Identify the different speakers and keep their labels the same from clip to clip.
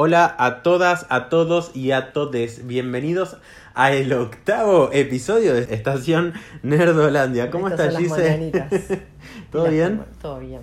Speaker 1: Hola a todas, a todos y a todes. Bienvenidos a el octavo episodio de Estación Nerdolandia. ¿Cómo estás, Gise? ¿Todo bien?
Speaker 2: Todo bien.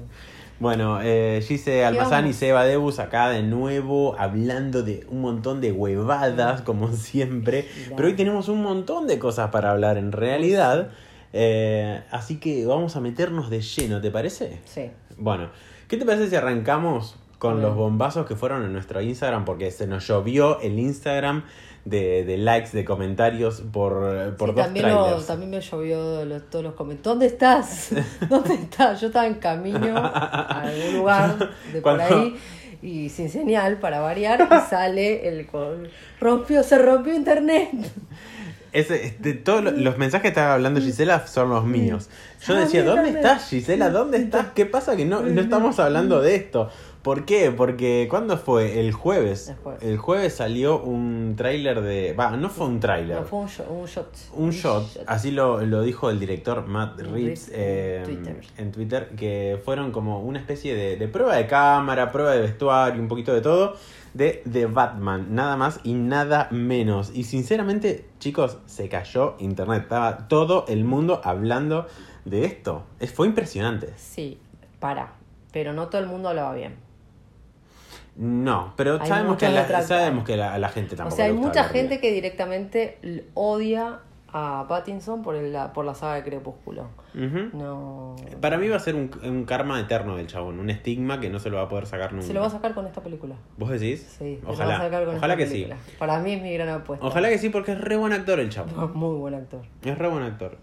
Speaker 1: Bueno, eh, Gise Almazán y? Seba Debus acá de nuevo hablando de un montón de huevadas, como siempre. Pero hoy tenemos un montón de cosas para hablar en realidad. Eh, así que vamos a meternos de lleno, ¿te parece?
Speaker 2: Sí.
Speaker 1: Bueno, ¿qué te parece si arrancamos con los bombazos que fueron en nuestro Instagram? Porque se nos llovió el Instagram de, de likes, de comentarios por, por
Speaker 2: Sí,
Speaker 1: dos
Speaker 2: también, lo- también me llovió los- todos los comentarios. ¿Dónde estás? ¿Dónde estás? Yo estaba en camino a algún lugar de por
Speaker 1: Cuando-
Speaker 2: ahí y sin señal para variar y sale el con rompió se rompió internet
Speaker 1: Ese, este, todos lo- los mensajes que estaba hablando Gisela son los míos. Yo decía, ¿dónde estás Gisela? ¿Dónde estás? ¿Qué pasa que no, no estamos hablando de esto? ¿Por qué? Porque ¿cuándo fue? El jueves.
Speaker 2: El jueves.
Speaker 1: El jueves salió un tráiler de... Va, no fue un tráiler.
Speaker 2: no fue un shot, un shot
Speaker 1: Un shot, así lo, lo dijo el director Matt Reeves eh,
Speaker 2: en Twitter.
Speaker 1: en Twitter, que fueron como una especie de, de prueba de cámara, prueba de vestuario, un poquito de todo, de The Batman, nada más y nada menos. Y sinceramente, chicos, se cayó internet, estaba todo el mundo hablando de esto. Es, fue impresionante.
Speaker 2: sí para pero no todo el mundo hablaba bien
Speaker 1: No, pero
Speaker 2: Hay
Speaker 1: sabemos que, la, sabemos que la- a la gente
Speaker 2: o
Speaker 1: tampoco
Speaker 2: sea hay
Speaker 1: le gusta
Speaker 2: mucha gente que directamente odia a Pattinson por el- la, por la saga de Crepúsculo no
Speaker 1: Para mí va a ser un, un karma eterno del chabón, un estigma que no se lo va a poder sacar nunca.
Speaker 2: se lo va a sacar con esta película
Speaker 1: ¿Vos decís?
Speaker 2: Sí, se lo
Speaker 1: ojalá.
Speaker 2: va a sacar con
Speaker 1: ojalá
Speaker 2: esta
Speaker 1: que sí.
Speaker 2: Para mí es mi gran apuesta.
Speaker 1: Ojalá que sí, porque es re buen actor el chavo.
Speaker 2: Muy buen actor.
Speaker 1: Es re buen actor.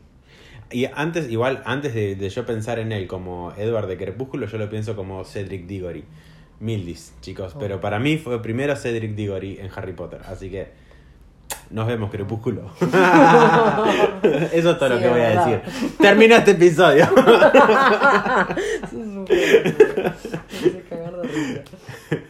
Speaker 1: Y antes, igual, antes de, de yo pensar en él como Edward de Crepúsculo, yo lo pienso como Cedric Diggory. Mildis, chicos.
Speaker 2: Oh.
Speaker 1: Pero para mí fue primero Cedric Diggory en Harry Potter. Así que nos vemos, Crepúsculo. Eso es todo lo que voy a decir. Termina este episodio.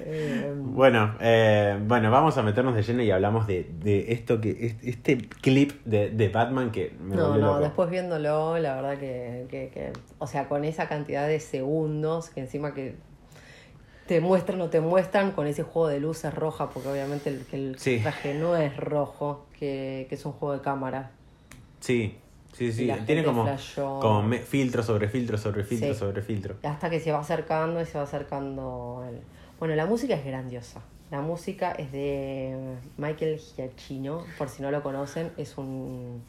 Speaker 2: Eh,
Speaker 1: Bueno, eh, bueno, vamos a meternos de lleno y hablamos de, de esto que es- este clip de, de Batman que me
Speaker 2: no, no,
Speaker 1: loco.
Speaker 2: después viéndolo, la verdad que, que, que- O sea, con esa cantidad de segundos que encima que te muestran o te muestran con ese juego de luces roja, porque obviamente el, el
Speaker 1: Sí.
Speaker 2: traje no es rojo, que, que es un juego de cámara.
Speaker 1: Sí, sí, sí. Tiene como,
Speaker 2: flasheó.
Speaker 1: como me- filtro sobre filtro sobre filtro
Speaker 2: Sí.
Speaker 1: sobre filtro.
Speaker 2: Hasta que se va acercando y se va acercando. el- Bueno, la música es grandiosa. La música es de Michael Giacchino, por si no lo conocen, es un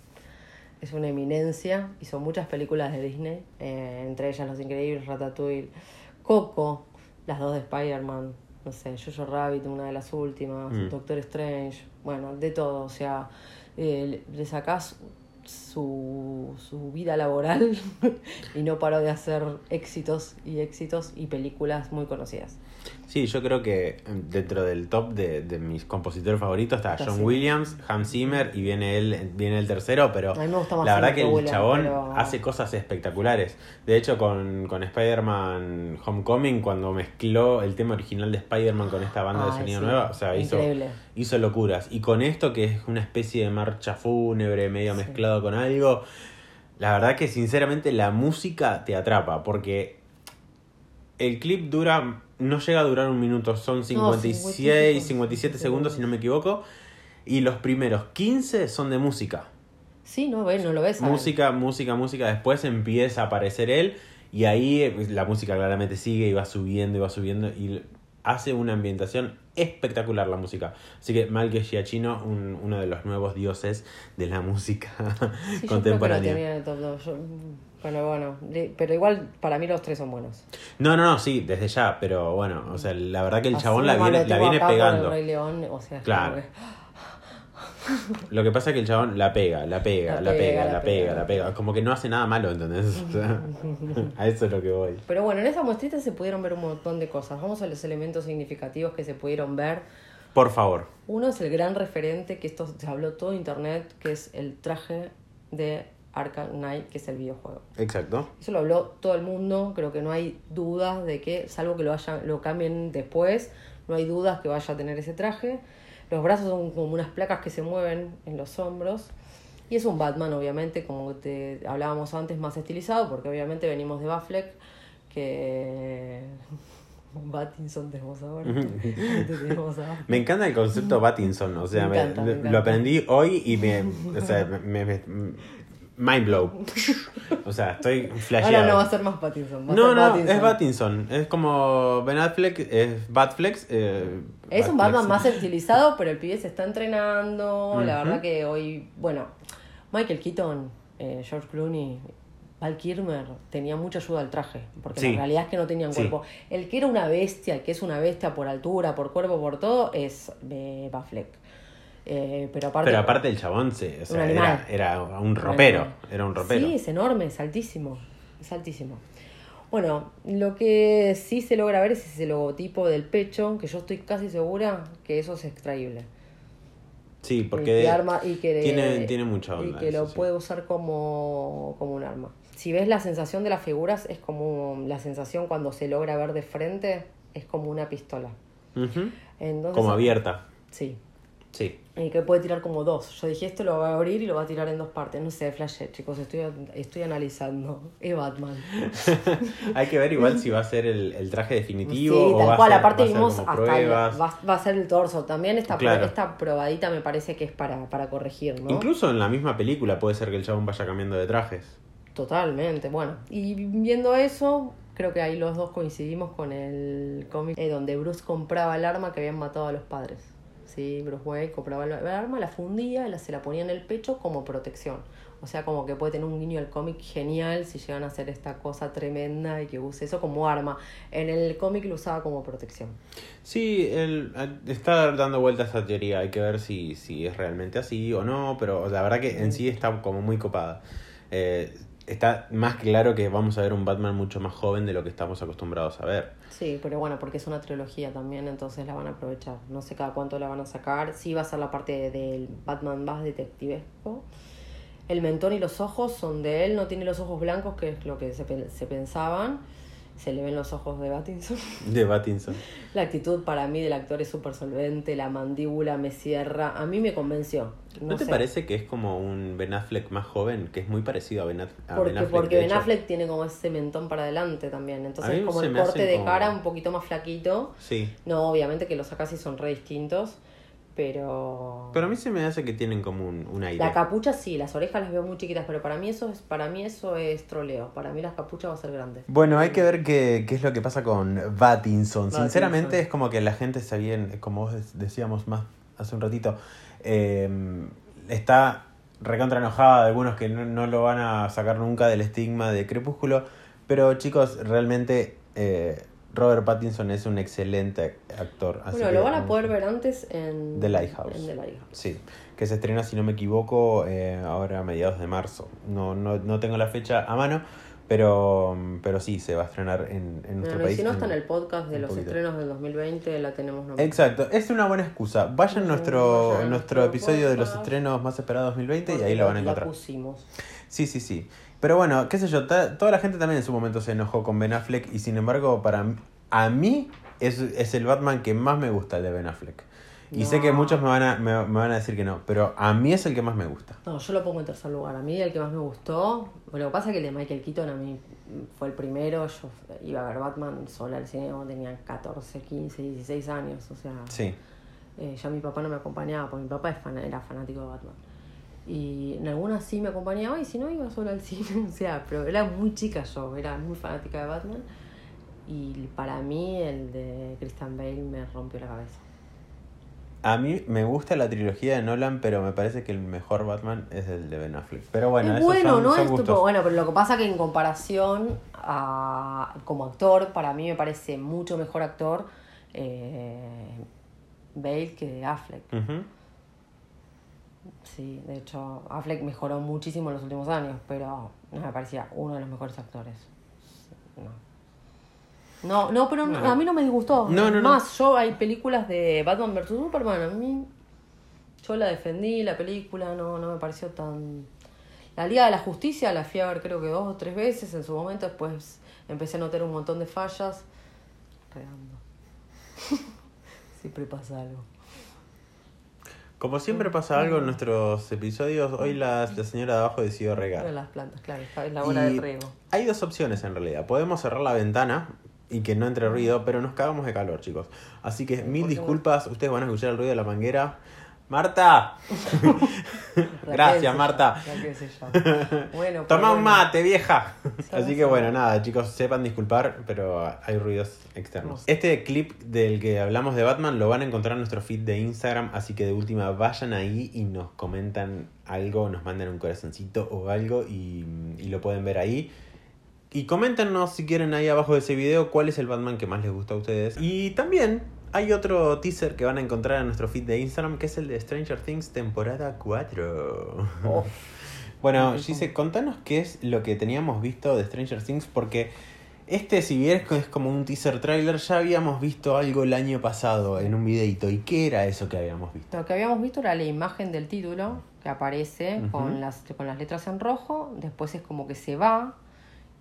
Speaker 2: es una eminencia. Hizo muchas películas de Disney, eh, entre ellas Los Increíbles, Ratatouille, Coco, las dos de Spider-Man, no sé, Jojo Rabbit, una de las últimas,
Speaker 1: Mm.
Speaker 2: Doctor Strange, bueno, de todo. O sea, eh, le sacás su, su vida laboral y no paró de hacer éxitos y éxitos y películas muy conocidas.
Speaker 1: Sí, yo creo que eh, dentro del top de, de mis compositores favoritos está John
Speaker 2: sí.
Speaker 1: Williams, Hans Zimmer y viene él, viene el tercero, pero la verdad
Speaker 2: Zimmer
Speaker 1: que
Speaker 2: que
Speaker 1: el
Speaker 2: Williams,
Speaker 1: chabón
Speaker 2: pero-
Speaker 1: hace cosas espectaculares. De hecho, con, con Spider-Man Homecoming, cuando mezcló el tema original de Spider-Man con esta banda de sonido
Speaker 2: sí,
Speaker 1: nueva, o sea, hizo,
Speaker 2: increíble.
Speaker 1: hizo locuras. Y con esto, que es una especie de marcha fúnebre medio
Speaker 2: Sí.
Speaker 1: mezclado con algo, la verdad que sinceramente la música te atrapa, porque el clip dura, no llega a durar un minuto, son 56,
Speaker 2: 57
Speaker 1: 57 segundos si no me equivoco, y los primeros 15 son de música.
Speaker 2: Sí, no ves, no lo ves.
Speaker 1: Música, música, música, después empieza a aparecer él y ahí pues, la música claramente sigue y va subiendo y va subiendo y hace una ambientación espectacular la música. Así que Michael Giacchino, un- uno de los nuevos dioses de la música
Speaker 2: Sí, yo creo que lo
Speaker 1: contemporánea.
Speaker 2: tenía en el top 2. Yo- bueno, bueno, pero igual para mí los tres son buenos.
Speaker 1: No, no, no, sí, desde ya, pero bueno, o sea, la verdad que el
Speaker 2: Así
Speaker 1: chabón la viene, la viene pegando.
Speaker 2: El Rey León, o sea,
Speaker 1: Claro.
Speaker 2: como que-
Speaker 1: Lo que pasa es que el chabón la pega, la pega, la, pega, la pega. la pega. Como que no hace nada malo, ¿entendés? O sea, a eso es lo que voy.
Speaker 2: Pero bueno, en esa muestrita se pudieron ver un montón de cosas. Vamos a los elementos significativos que se pudieron ver.
Speaker 1: Por favor.
Speaker 2: Uno es el gran referente, que esto se habló todo internet, que es el traje de Arkham Knight, que es el videojuego.
Speaker 1: Exacto.
Speaker 2: Eso lo habló todo el mundo, creo que no hay dudas de que, salvo que lo, hayan, lo cambien después, no hay dudas que vaya a tener ese traje. Los brazos son como unas placas que se mueven en los hombros. Y es un Batman, obviamente, como te hablábamos antes, más estilizado, porque obviamente venimos de Batfleck, que Pattinson tenemos ahora. Tenemos ahora.
Speaker 1: Me encanta el concepto Battinson, o sea,
Speaker 2: Me
Speaker 1: me-
Speaker 2: encanta, me
Speaker 1: lo- aprendí hoy y me, o sea, me, me- mind blow. O sea, estoy flasheado.
Speaker 2: Ahora no va a ser más Pattinson. Va a
Speaker 1: no,
Speaker 2: ser
Speaker 1: no,
Speaker 2: Pattinson.
Speaker 1: es Battinson. Es como Ben Affleck, es Batflex. eh,
Speaker 2: Es un. Batman más estilizado, pero el pibe se está entrenando. La verdad que hoy, bueno, Michael Keaton, eh, George Clooney, Val Kilmer tenía mucha ayuda al traje, porque
Speaker 1: Sí.
Speaker 2: la realidad es que no tenían
Speaker 1: Sí.
Speaker 2: cuerpo. El que era una bestia, el que es una bestia por altura, por cuerpo, por todo, es eh, Batfleck. Eh, pero aparte,
Speaker 1: Pero aparte el chabón se, o
Speaker 2: Un
Speaker 1: sea,
Speaker 2: animal.
Speaker 1: era, era un ropero. Era un ropero.
Speaker 2: Sí, es enorme, es altísimo. Es altísimo. Bueno, lo que sí se logra ver es ese logotipo del pecho, que yo estoy casi segura que eso es extraíble.
Speaker 1: Sí,
Speaker 2: Y
Speaker 1: porque
Speaker 2: que arma- y que
Speaker 1: tiene, tiene mucha
Speaker 2: Y que
Speaker 1: eso
Speaker 2: lo
Speaker 1: sí.
Speaker 2: puede usar como, como un arma. Si ves la sensación de las figuras, es como la sensación cuando se logra ver de frente, es como una pistola. Entonces,
Speaker 1: Como abierta.
Speaker 2: Sí.
Speaker 1: Sí.
Speaker 2: Y que puede tirar como dos. Yo dije, esto lo va a abrir y lo va a tirar en dos partes. No sé, flash, chicos, estoy, estoy analizando. Es Batman.
Speaker 1: Hay que ver igual si va a ser el, el traje definitivo
Speaker 2: Sí,
Speaker 1: o
Speaker 2: tal
Speaker 1: va
Speaker 2: cual.
Speaker 1: a ser,
Speaker 2: Aparte
Speaker 1: va
Speaker 2: vimos hasta la- va, va a ser el torso. También esta,
Speaker 1: Claro.
Speaker 2: esta probadita me parece que es para, para corregir, ¿no?
Speaker 1: Incluso en la misma película puede ser que el chabón vaya cambiando de trajes.
Speaker 2: Totalmente, bueno. Y viendo eso, creo que ahí los dos coincidimos con el cómic eh, donde Bruce compraba el arma que habían matado a los padres. Sí, Bruce Wayne compraba el arma, la fundía, la, se la ponía en el pecho como protección. O sea, como que puede tener un guiño al cómic genial si llegan a hacer esta cosa tremenda y que use eso como arma. En el cómic lo usaba como protección.
Speaker 1: Sí, el, está dando vueltas esa teoría. Hay que ver si, si es realmente así o no. Pero la verdad que en sí está como muy copada. Eh, está más claro que vamos a ver un Batman mucho más joven de lo que estamos acostumbrados a ver.
Speaker 2: Sí, pero bueno, porque es una trilogía también, entonces la van a aprovechar. No sé cada cuánto la van a sacar. Sí va a ser la parte del Batman más detectivesco. El mentón y los ojos son de él, no tiene los ojos blancos, que es lo que se, se pensaban. Se le ven los ojos de Battinson.
Speaker 1: De Battinson.
Speaker 2: La actitud para mí del actor es súper solvente, la mandíbula me cierra. A mí me convenció.
Speaker 1: ¿No,
Speaker 2: No,
Speaker 1: te
Speaker 2: sé.
Speaker 1: parece que es como un Ben Affleck más joven? Que es muy parecido a Ben, Aff- a
Speaker 2: Porque,
Speaker 1: Ben Affleck.
Speaker 2: porque Ben. Affleck tiene como ese mentón para adelante también. Entonces como el corte de
Speaker 1: como-
Speaker 2: cara un poquito más flaquito.
Speaker 1: Sí.
Speaker 2: No, obviamente que los acá sí son re distintos, pero...
Speaker 1: Pero a mí se me hace que tienen como un, un aire.
Speaker 2: La capucha sí, las orejas las veo muy chiquitas, pero para mí eso es, para mí eso es troleo. Para mí las capuchas va a ser grande.
Speaker 1: Bueno, hay que ver qué, qué es lo que pasa con Battinson. Sinceramente es como que la gente está bien, como vos decíamos más hace un ratito, eh, está recontra enojada de algunos que no, no lo van a sacar nunca del estigma de Crepúsculo. Pero chicos, realmente eh, Robert Pattinson es un excelente actor. así
Speaker 2: bueno, lo van a poder ver antes en...
Speaker 1: The Lighthouse.
Speaker 2: En The Lighthouse.
Speaker 1: Sí, que se estrena, si no me equivoco, eh, ahora a mediados de marzo. No, no, no tengo la fecha a mano, pero, pero sí, se va a estrenar en, en nuestro
Speaker 2: Bueno, y
Speaker 1: país.
Speaker 2: si no está en el podcast de los
Speaker 1: poquito.
Speaker 2: estrenos del 2020, la tenemos nombrada.
Speaker 1: Exacto, es una buena excusa. Vayan a nuestro, nuestro episodio de los
Speaker 2: podcast.
Speaker 1: estrenos más esperados 2020 y
Speaker 2: Porque
Speaker 1: ahí lo van a
Speaker 2: la
Speaker 1: encontrar.
Speaker 2: pusimos.
Speaker 1: Sí, sí, sí. Pero bueno, qué sé yo, toda la gente también en su momento se enojó con Ben Affleck y sin embargo, para a mí es, es el Batman que más me gusta el de Ben Affleck. Y sé que muchos me van, a, me, me van a decir que no, pero a mí es el que más me gusta.
Speaker 2: No, yo lo pongo en tercer lugar. A mí el que más me gustó, lo que pasa es que el de Michael Keaton a mí fue el primero. Yo iba a ver Batman sola al cine cuando tenía 14, 15, 16 años. O sea,
Speaker 1: Sí.
Speaker 2: eh, ya mi papá no me acompañaba, porque mi papá fan- era fanático de Batman. Y en algunas sí me acompañaba y si no iba sola al cine. O sea, pero era muy chica yo, era muy fanática de Batman. Y para mí el de Christian Bale me rompió la cabeza.
Speaker 1: A mí me gusta la trilogía de Nolan, pero me parece que el mejor Batman es el de Ben Affleck. Pero bueno,
Speaker 2: es bueno,
Speaker 1: son,
Speaker 2: no
Speaker 1: son
Speaker 2: es
Speaker 1: gustos.
Speaker 2: bueno, pero lo que pasa que en comparación a como actor, para mí me parece mucho mejor actor eh, Bale que Affleck.
Speaker 1: Ujú.
Speaker 2: Sí, de hecho, Affleck mejoró muchísimo en los últimos años, pero no me parecía uno de los mejores actores. No. No, no, pero no- a mí no me disgustó.
Speaker 1: No, no, no.
Speaker 2: Más, yo hay películas de Batman vs Superman, a mí yo la defendí, la película no, no me pareció tan... La Liga de la Justicia la fui a ver creo que dos o tres veces en su momento, después empecé a notar un montón de fallas. Regando. Siempre pasa algo.
Speaker 1: Como siempre pasa algo en nuestros episodios, hoy la, la señora de abajo decidió regar.
Speaker 2: Pero las plantas, claro, es la hora
Speaker 1: Y
Speaker 2: del riego.
Speaker 1: Hay dos opciones en realidad. Podemos cerrar la ventana y que no entre ruido, pero nos cagamos de calor, chicos. Así que mil disculpas, ustedes van a escuchar el ruido de la manguera. Marta, gracias Marta.
Speaker 2: Bueno,
Speaker 1: Toma un mate, vieja.
Speaker 2: Sí,
Speaker 1: Así
Speaker 2: sí.
Speaker 1: que bueno, nada, chicos, sepan disculpar, pero hay ruidos externos.
Speaker 2: No.
Speaker 1: Este clip del que hablamos de Batman lo van a encontrar en nuestro feed de Instagram, así que de última vayan ahí y nos comentan algo, nos mandan un corazoncito o algo y, y lo pueden ver ahí. Y coméntenos si quieren ahí abajo de ese video cuál es el Batman que más les gusta a ustedes. Y también hay otro teaser que van a encontrar en nuestro feed de Instagram, que es el de Stranger Things temporada 4.
Speaker 2: Oh.
Speaker 1: Bueno, Gise, contanos qué es lo que teníamos visto de Stranger Things, porque este, si bien es como un teaser trailer, ya habíamos visto algo el año pasado en un videito. ¿Y qué era eso que habíamos visto?
Speaker 2: Lo que habíamos visto era la imagen del título que aparece con, las, con las letras en rojo, después es como que se va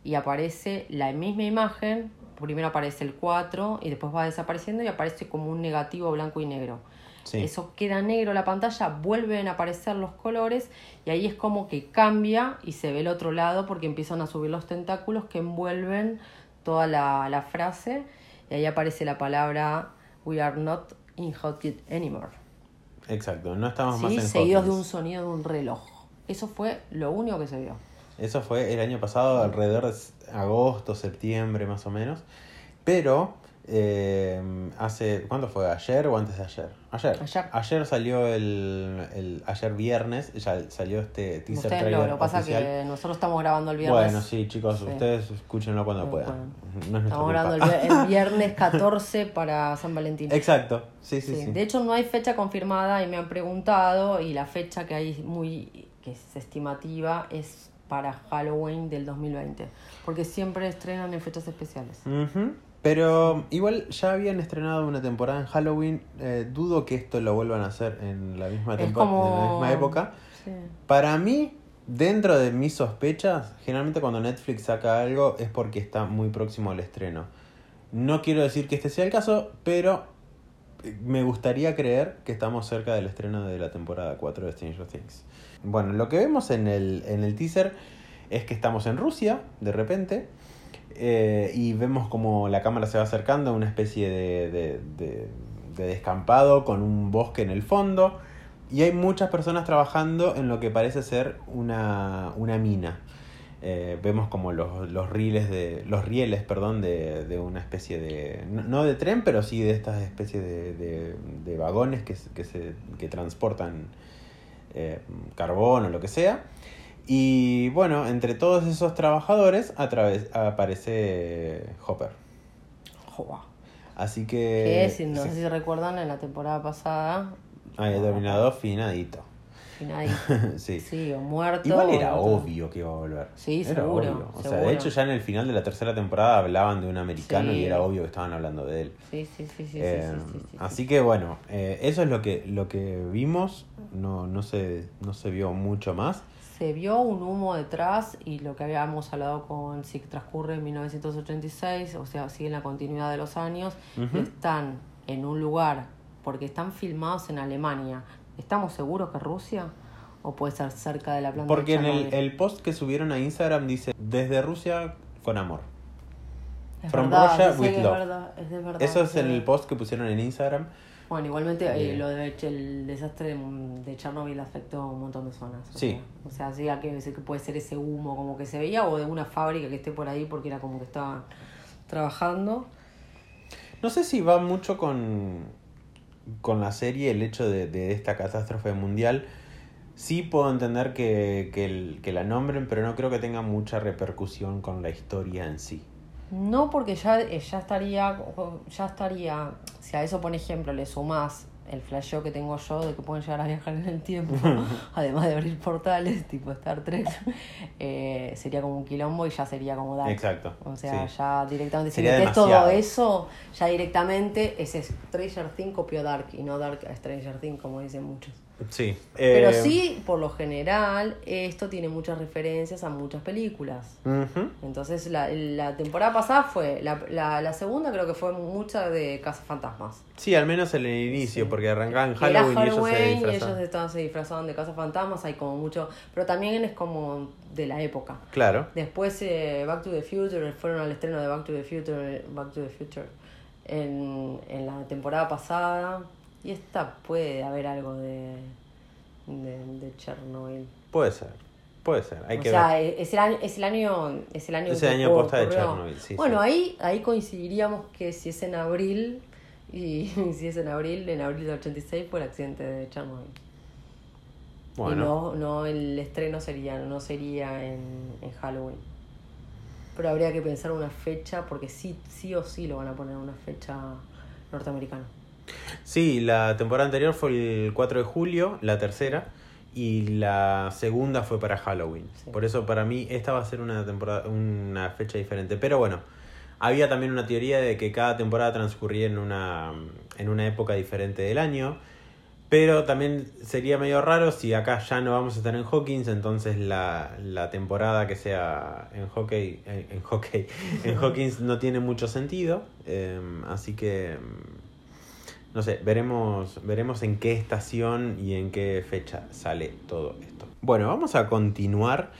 Speaker 2: y aparece la misma imagen, primero aparece el 4 y después va desapareciendo y aparece como un negativo blanco y negro.
Speaker 1: Sí.
Speaker 2: Eso queda negro la pantalla, vuelven a aparecer los colores y ahí es como que cambia y se ve el otro lado porque empiezan a subir los tentáculos que envuelven toda la, la frase y ahí aparece la palabra We are not in Hotgate anymore.
Speaker 1: Exacto, no estamos más en
Speaker 2: seguidos de un sonido de un reloj. Eso fue lo único que se vio.
Speaker 1: Eso fue el año pasado, alrededor de agosto, septiembre más o menos. Pero eh, hace, ¿cuándo fue? ¿Ayer o antes de ayer? Ayer.
Speaker 2: Ayer.
Speaker 1: salió el, el- ayer viernes, ya salió este teaser
Speaker 2: Ustedes
Speaker 1: trailer
Speaker 2: lo, lo que pasa que nosotros estamos grabando el viernes.
Speaker 1: Bueno, sí, chicos,
Speaker 2: Sí.
Speaker 1: ustedes escúchenlo cuando
Speaker 2: No
Speaker 1: puedan. No es nuestra
Speaker 2: Estamos grabando el, vier- el viernes 14 para San Valentín.
Speaker 1: Exacto, sí, sí,
Speaker 2: Sí,
Speaker 1: sí.
Speaker 2: De hecho, no hay fecha confirmada y me han preguntado y la fecha que hay muy que es estimativa es para Halloween del 2020, porque siempre estrenan en fechas especiales.
Speaker 1: Ujú. Pero igual ya habían estrenado una temporada en Halloween. eh, dudo que esto lo vuelvan a hacer en la misma temporada,
Speaker 2: como
Speaker 1: en la misma época.
Speaker 2: Sí.
Speaker 1: Para mí, dentro de mis sospechas, generalmente cuando Netflix saca algo es porque está muy próximo al estreno. No quiero decir que este sea el caso, pero me gustaría creer que estamos cerca del estreno de la temporada 4 de Stranger Things. Bueno, lo que vemos en el, en el teaser es que estamos en Rusia, de repente, eh, y vemos como la cámara se va acercando a una especie de, de- de- de descampado con un bosque en el fondo. Y hay muchas personas trabajando en lo que parece ser una, una mina. Eh, vemos como los, los rieles de. los rieles, perdón, de, de una especie de. no- de tren, pero sí de estas especies de, de- de vagones que, que, se, que transportan eh, carbón o lo que sea. Y bueno, entre todos esos trabajadores a través, aparece Hopper.
Speaker 2: Joa.
Speaker 1: Así que.
Speaker 2: Es, no
Speaker 1: sí,
Speaker 2: sé si recuerdan, en la temporada pasada,
Speaker 1: había terminado finadito.
Speaker 2: Finadito.
Speaker 1: sí.
Speaker 2: sí, o muerto.
Speaker 1: Igual era
Speaker 2: o-
Speaker 1: obvio que iba a volver.
Speaker 2: Sí,
Speaker 1: Era
Speaker 2: seguro,
Speaker 1: obvio. O sea, de hecho ya en el final de la tercera temporada hablaban de un americano
Speaker 2: Sí.
Speaker 1: y era obvio que estaban hablando de él.
Speaker 2: Sí, sí, sí, sí, sí,
Speaker 1: Eh,
Speaker 2: sí, sí, sí,
Speaker 1: así
Speaker 2: sí.
Speaker 1: que bueno, eh, eso es lo que, lo que vimos. No, no, se, no se vio mucho más.
Speaker 2: Se vio un humo detrás y lo que habíamos hablado con si transcurre en 1986, o sea, sigue en la continuidad de los años, están en un lugar, porque están filmados en Alemania. ¿Estamos seguros que Rusia? ¿O puede ser cerca de la planta
Speaker 1: Porque
Speaker 2: de
Speaker 1: en el, post que subieron a Instagram dice, desde Rusia con amor.
Speaker 2: Es
Speaker 1: From
Speaker 2: verdad,
Speaker 1: Russia with
Speaker 2: es
Speaker 1: love.
Speaker 2: verdad, es verdad.
Speaker 1: Eso es en el post que pusieron en Instagram.
Speaker 2: Bueno, igualmente eh, lo de el desastre de, Chernobyl afectó a un montón de zonas. o
Speaker 1: Sí.
Speaker 2: sea, o sea, sí, hay que decir que puede ser ese humo como que se veía o de una fábrica que esté por ahí porque era como que estaban trabajando.
Speaker 1: No sé si va mucho con, con la serie el hecho de, de esta catástrofe mundial. Sí puedo entender que, que, el- que la nombren, pero no creo que tenga mucha repercusión con la historia en sí.
Speaker 2: No, porque ya, eh, ya estaría, ya estaría, si a eso por ejemplo le sumás el flasheo que tengo yo de que pueden llegar a viajar en el tiempo, además de abrir portales tipo Star Trek, eh, sería como un quilombo y ya sería como Dark.
Speaker 1: Exacto,
Speaker 2: O sea,
Speaker 1: sí.
Speaker 2: ya directamente, si metes todo eso, ya directamente ese Stranger Things copió Dark y no Dark a Stranger Things, como dicen muchos.
Speaker 1: Sí.
Speaker 2: Pero
Speaker 1: eh,
Speaker 2: sí, por lo general, esto tiene muchas referencias a muchas películas. Entonces la, la temporada pasada fue, la, la, la segunda creo que fue mucha de Casa Fantasmas.
Speaker 1: Sí, al menos en el inicio,
Speaker 2: Sí.
Speaker 1: porque porque arrancaba en
Speaker 2: Que era
Speaker 1: Halloween, y ellos se
Speaker 2: Halloween y
Speaker 1: disfrazaban.
Speaker 2: ellos estaban, se disfrazaban de casas fantasmas, hay como mucho, pero también es como de la época.
Speaker 1: Claro.
Speaker 2: Después eh, Back to the Future, fueron al estreno de Back to the Future, Back to the Future en, en la temporada pasada. Y esta puede haber algo de, de, de Chernobyl.
Speaker 1: Puede ser. Puede ser. Hay
Speaker 2: o
Speaker 1: que
Speaker 2: sea,
Speaker 1: ver.
Speaker 2: es el año, es el año, es el año
Speaker 1: Es el
Speaker 2: que
Speaker 1: año
Speaker 2: ocurrió.
Speaker 1: posta de Chernobyl, sí,
Speaker 2: bueno,
Speaker 1: sí.
Speaker 2: ahí, ahí coincidiríamos que si es en abril, y si es en abril, en abril del 86 fue el accidente de Chernobyl.
Speaker 1: Bueno.
Speaker 2: Y no, no el estreno sería, no sería en, en Halloween. Pero habría que pensar una fecha, porque sí, sí o sí lo van a poner una fecha norteamericana.
Speaker 1: Sí, la temporada anterior fue el 4 de julio, la tercera, y la segunda fue para Halloween.
Speaker 2: Sí.
Speaker 1: Por eso para mí esta va a ser una temporada, una fecha diferente. Pero bueno, había también una teoría de que cada temporada transcurría en una, en una época diferente del año. Pero también sería medio raro si acá ya no vamos a estar en Hawkins, entonces la, la temporada que sea en hockey, en, en hockey, en Hawkins no tiene mucho sentido. eh, así que mm, no sé, veremos, veremos en qué estación y en qué fecha sale todo esto. Bueno, vamos a continuar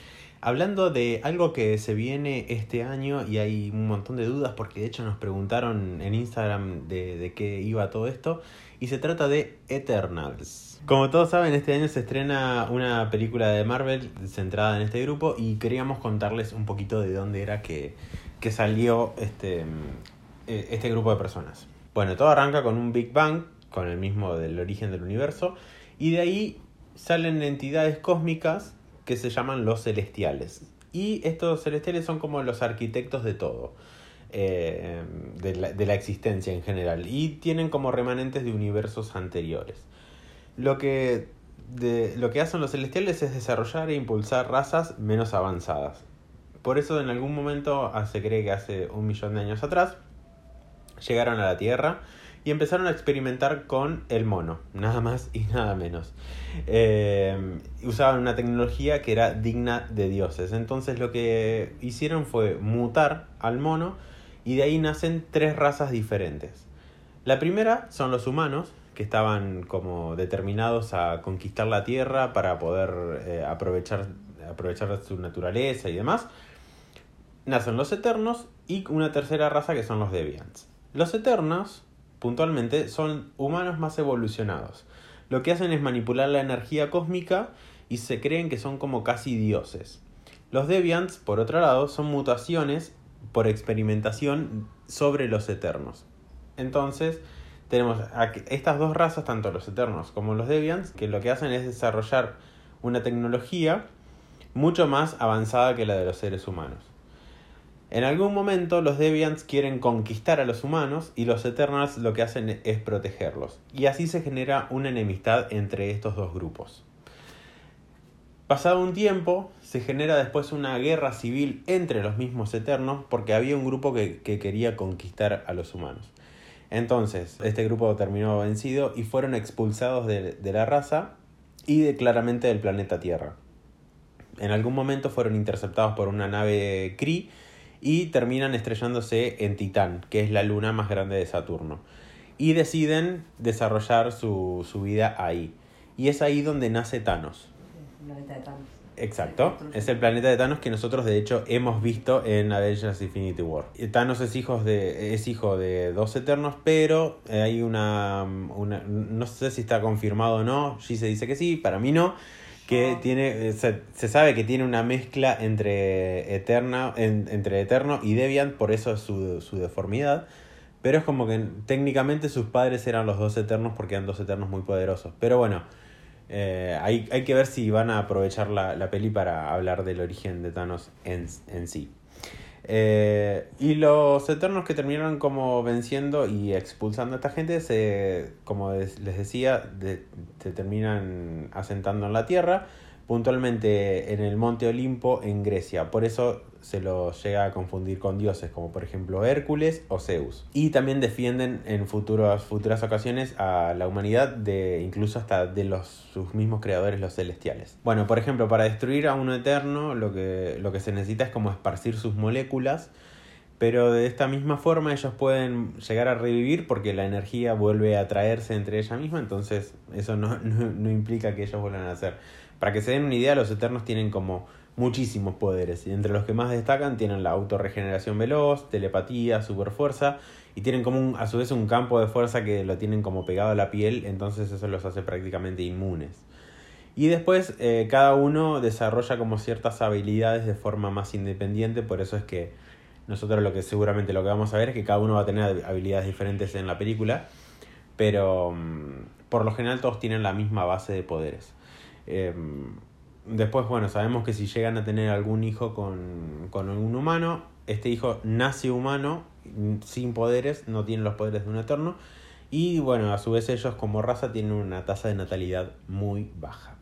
Speaker 1: hablando de algo que se viene este año y hay un montón de dudas porque de hecho nos preguntaron en Instagram de, de qué iba todo esto y se trata de Eternals. Como todos saben, este año se estrena una película de Marvel centrada en este grupo y queríamos contarles un poquito de dónde era que, que salió este, eh, este grupo de personas. Bueno, todo arranca con un Big Bang, con el mismo del origen del universo, y de ahí salen entidades cósmicas que se llaman los celestiales. Y estos celestiales son como los arquitectos de todo, eh, de, la, de la existencia en general, y tienen como remanentes de universos anteriores. Lo que, de, lo que hacen los celestiales es desarrollar e impulsar razas menos avanzadas. Por eso en algún momento, se cree que hace un millón de años atrás, llegaron a la Tierra y empezaron a experimentar con el mono, nada más y nada menos. Eh, usaban una tecnología que era digna de dioses. Entonces lo que hicieron fue mutar al mono y de ahí nacen tres razas diferentes. La primera son los humanos, que estaban como determinados a conquistar la Tierra para poder eh, aprovechar, aprovechar su naturaleza y demás. Nacen los Eternos y una tercera raza que son los Deviants. Los Eternos, puntualmente, son humanos más evolucionados. Lo que hacen es manipular la energía cósmica y se creen que son como casi dioses. Los Deviants, por otro lado, son mutaciones por experimentación sobre los Eternos. Entonces, tenemos a estas dos razas, tanto los Eternos como los Deviants, que lo que hacen es desarrollar una tecnología mucho más avanzada que la de los seres humanos. En algún momento los Deviants quieren conquistar a los humanos y los Eternals lo que hacen es protegerlos. Y así se genera una enemistad entre estos dos grupos. Pasado un tiempo, se genera después una guerra civil entre los mismos Eternos porque había un grupo que, que quería conquistar a los humanos. Entonces, este grupo terminó vencido y fueron expulsados de, de la raza y de, claramente del planeta Tierra. En algún momento fueron interceptados por una nave Kree y terminan estrellándose en Titán, que es la luna más grande de Saturno. Y deciden desarrollar su, su vida ahí. Y es ahí donde nace Thanos.
Speaker 2: El planeta de Thanos.
Speaker 1: Exacto, es el planeta de Thanos que nosotros de hecho hemos visto en Avengers Infinity War. Y Thanos es, hijos de, es hijo de dos eternos, pero hay una, una- No sé si está confirmado o no, G se dice que sí, para mí no. Que tiene. eh, Se, se sabe que tiene una mezcla entre, eterna, en- entre Eterno y Deviant, por eso es su, su deformidad. Pero es como que técnicamente sus padres eran los dos eternos porque eran dos eternos muy poderosos. Pero bueno, eh, hay, hay que ver si van a aprovechar la, la peli para hablar del origen de Thanos en, en sí. Eh, y los Eternos que terminaron como venciendo y expulsando a esta gente, se, como les decía, de- se terminan asentando en la Tierra, puntualmente en el Monte Olimpo en Grecia. Por eso se los llega a confundir con dioses, como por ejemplo Hércules o Zeus. Y también defienden en futuras, futuras ocasiones a la humanidad, de incluso hasta de los, sus mismos creadores, los celestiales. Bueno, por ejemplo, para destruir a uno eterno, lo que, lo que se necesita es como esparcir sus moléculas Pero de esta misma forma ellos pueden llegar a revivir porque la energía vuelve a traerse entre ella misma, entonces eso no, no, no implica que ellos vuelvan a nacer. Para que se den una idea, los Eternos tienen como muchísimos poderes. Y entre los que más destacan tienen la autorregeneración veloz, telepatía, superfuerza. Y tienen como a su vez un campo de fuerza que lo tienen como pegado a la piel. Entonces eso los hace prácticamente inmunes. Y después eh, cada uno desarrolla como ciertas habilidades de forma más independiente. Por eso es que nosotros lo que seguramente lo que vamos a ver es que cada uno va a tener habilidades diferentes en la película. Pero mm, por lo general todos tienen la misma base de poderes. Eh, Después, bueno, sabemos que si llegan a tener algún hijo con, con un humano, este hijo nace humano, sin poderes, no tiene los poderes de un eterno. Y bueno, a su vez ellos como raza tienen una tasa de natalidad muy baja.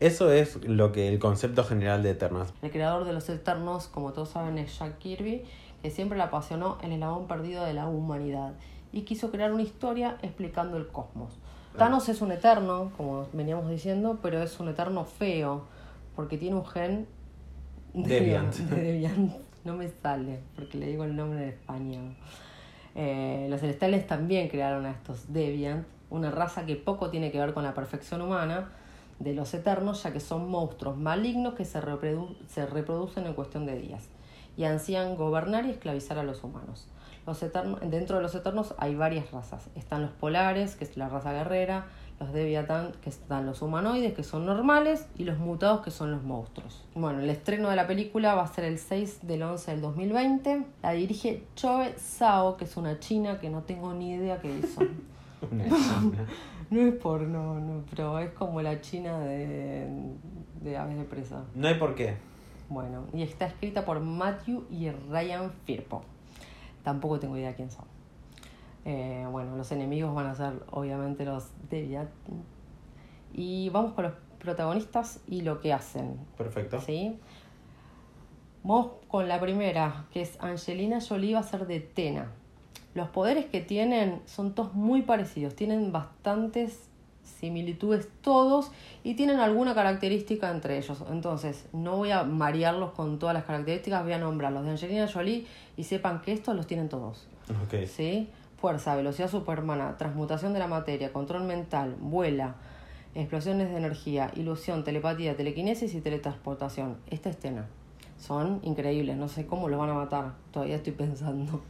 Speaker 1: Eso es lo que el concepto general de Eternos.
Speaker 2: El creador de los Eternos, como todos saben, es Jack Kirby, que siempre le apasionó el eslabón perdido de la humanidad y quiso crear una historia explicando el cosmos. Thanos es un eterno, como veníamos diciendo, pero es un eterno feo porque tiene un gen
Speaker 1: de Deviant.
Speaker 2: Deviant. No me sale, porque le digo el nombre en español. Eh, los celestiales también crearon a estos Deviant, una raza que poco tiene que ver con la perfección humana de los eternos, ya que son monstruos malignos que se, se reproducen en cuestión de días y ansían gobernar y esclavizar a los humanos. Los eternos, dentro de los eternos hay varias razas. Están los polares, que es la raza guerrera, los Deviatan, que están los humanoides, que son normales, y los mutados, que son los monstruos. Bueno, el estreno de la película va a ser el 6 del 11 del 2020. La dirige Choe Sao, que es una china que no tengo ni idea qué hizo. no es por no, no, pero es como la china de, de Aves de Presa.
Speaker 1: No hay por qué.
Speaker 2: Bueno, y está escrita por Matthew y Ryan Firpo. Tampoco tengo idea quién son. Eh, bueno, los enemigos van a ser obviamente los Deviat. Y vamos con los protagonistas y lo que hacen.
Speaker 1: Perfecto.
Speaker 2: ¿Sí? Vamos con la primera, que es Angelina Jolie va a ser de Tena. Los poderes que tienen son todos muy parecidos, tienen bastantes similitudes todos y tienen alguna característica entre ellos. Entonces, no voy a marearlos con todas las características, voy a nombrarlos de Angelina Jolie y sepan que estos los tienen todos.
Speaker 1: Okay.
Speaker 2: ¿Sí? fuerza, velocidad superhumana, transmutación de la materia, control mental, vuela, explosiones de energía, ilusión, telepatía, telequinesis y teletransportación. Esta escena. Son increíbles, no sé cómo lo van a matar, todavía estoy pensando.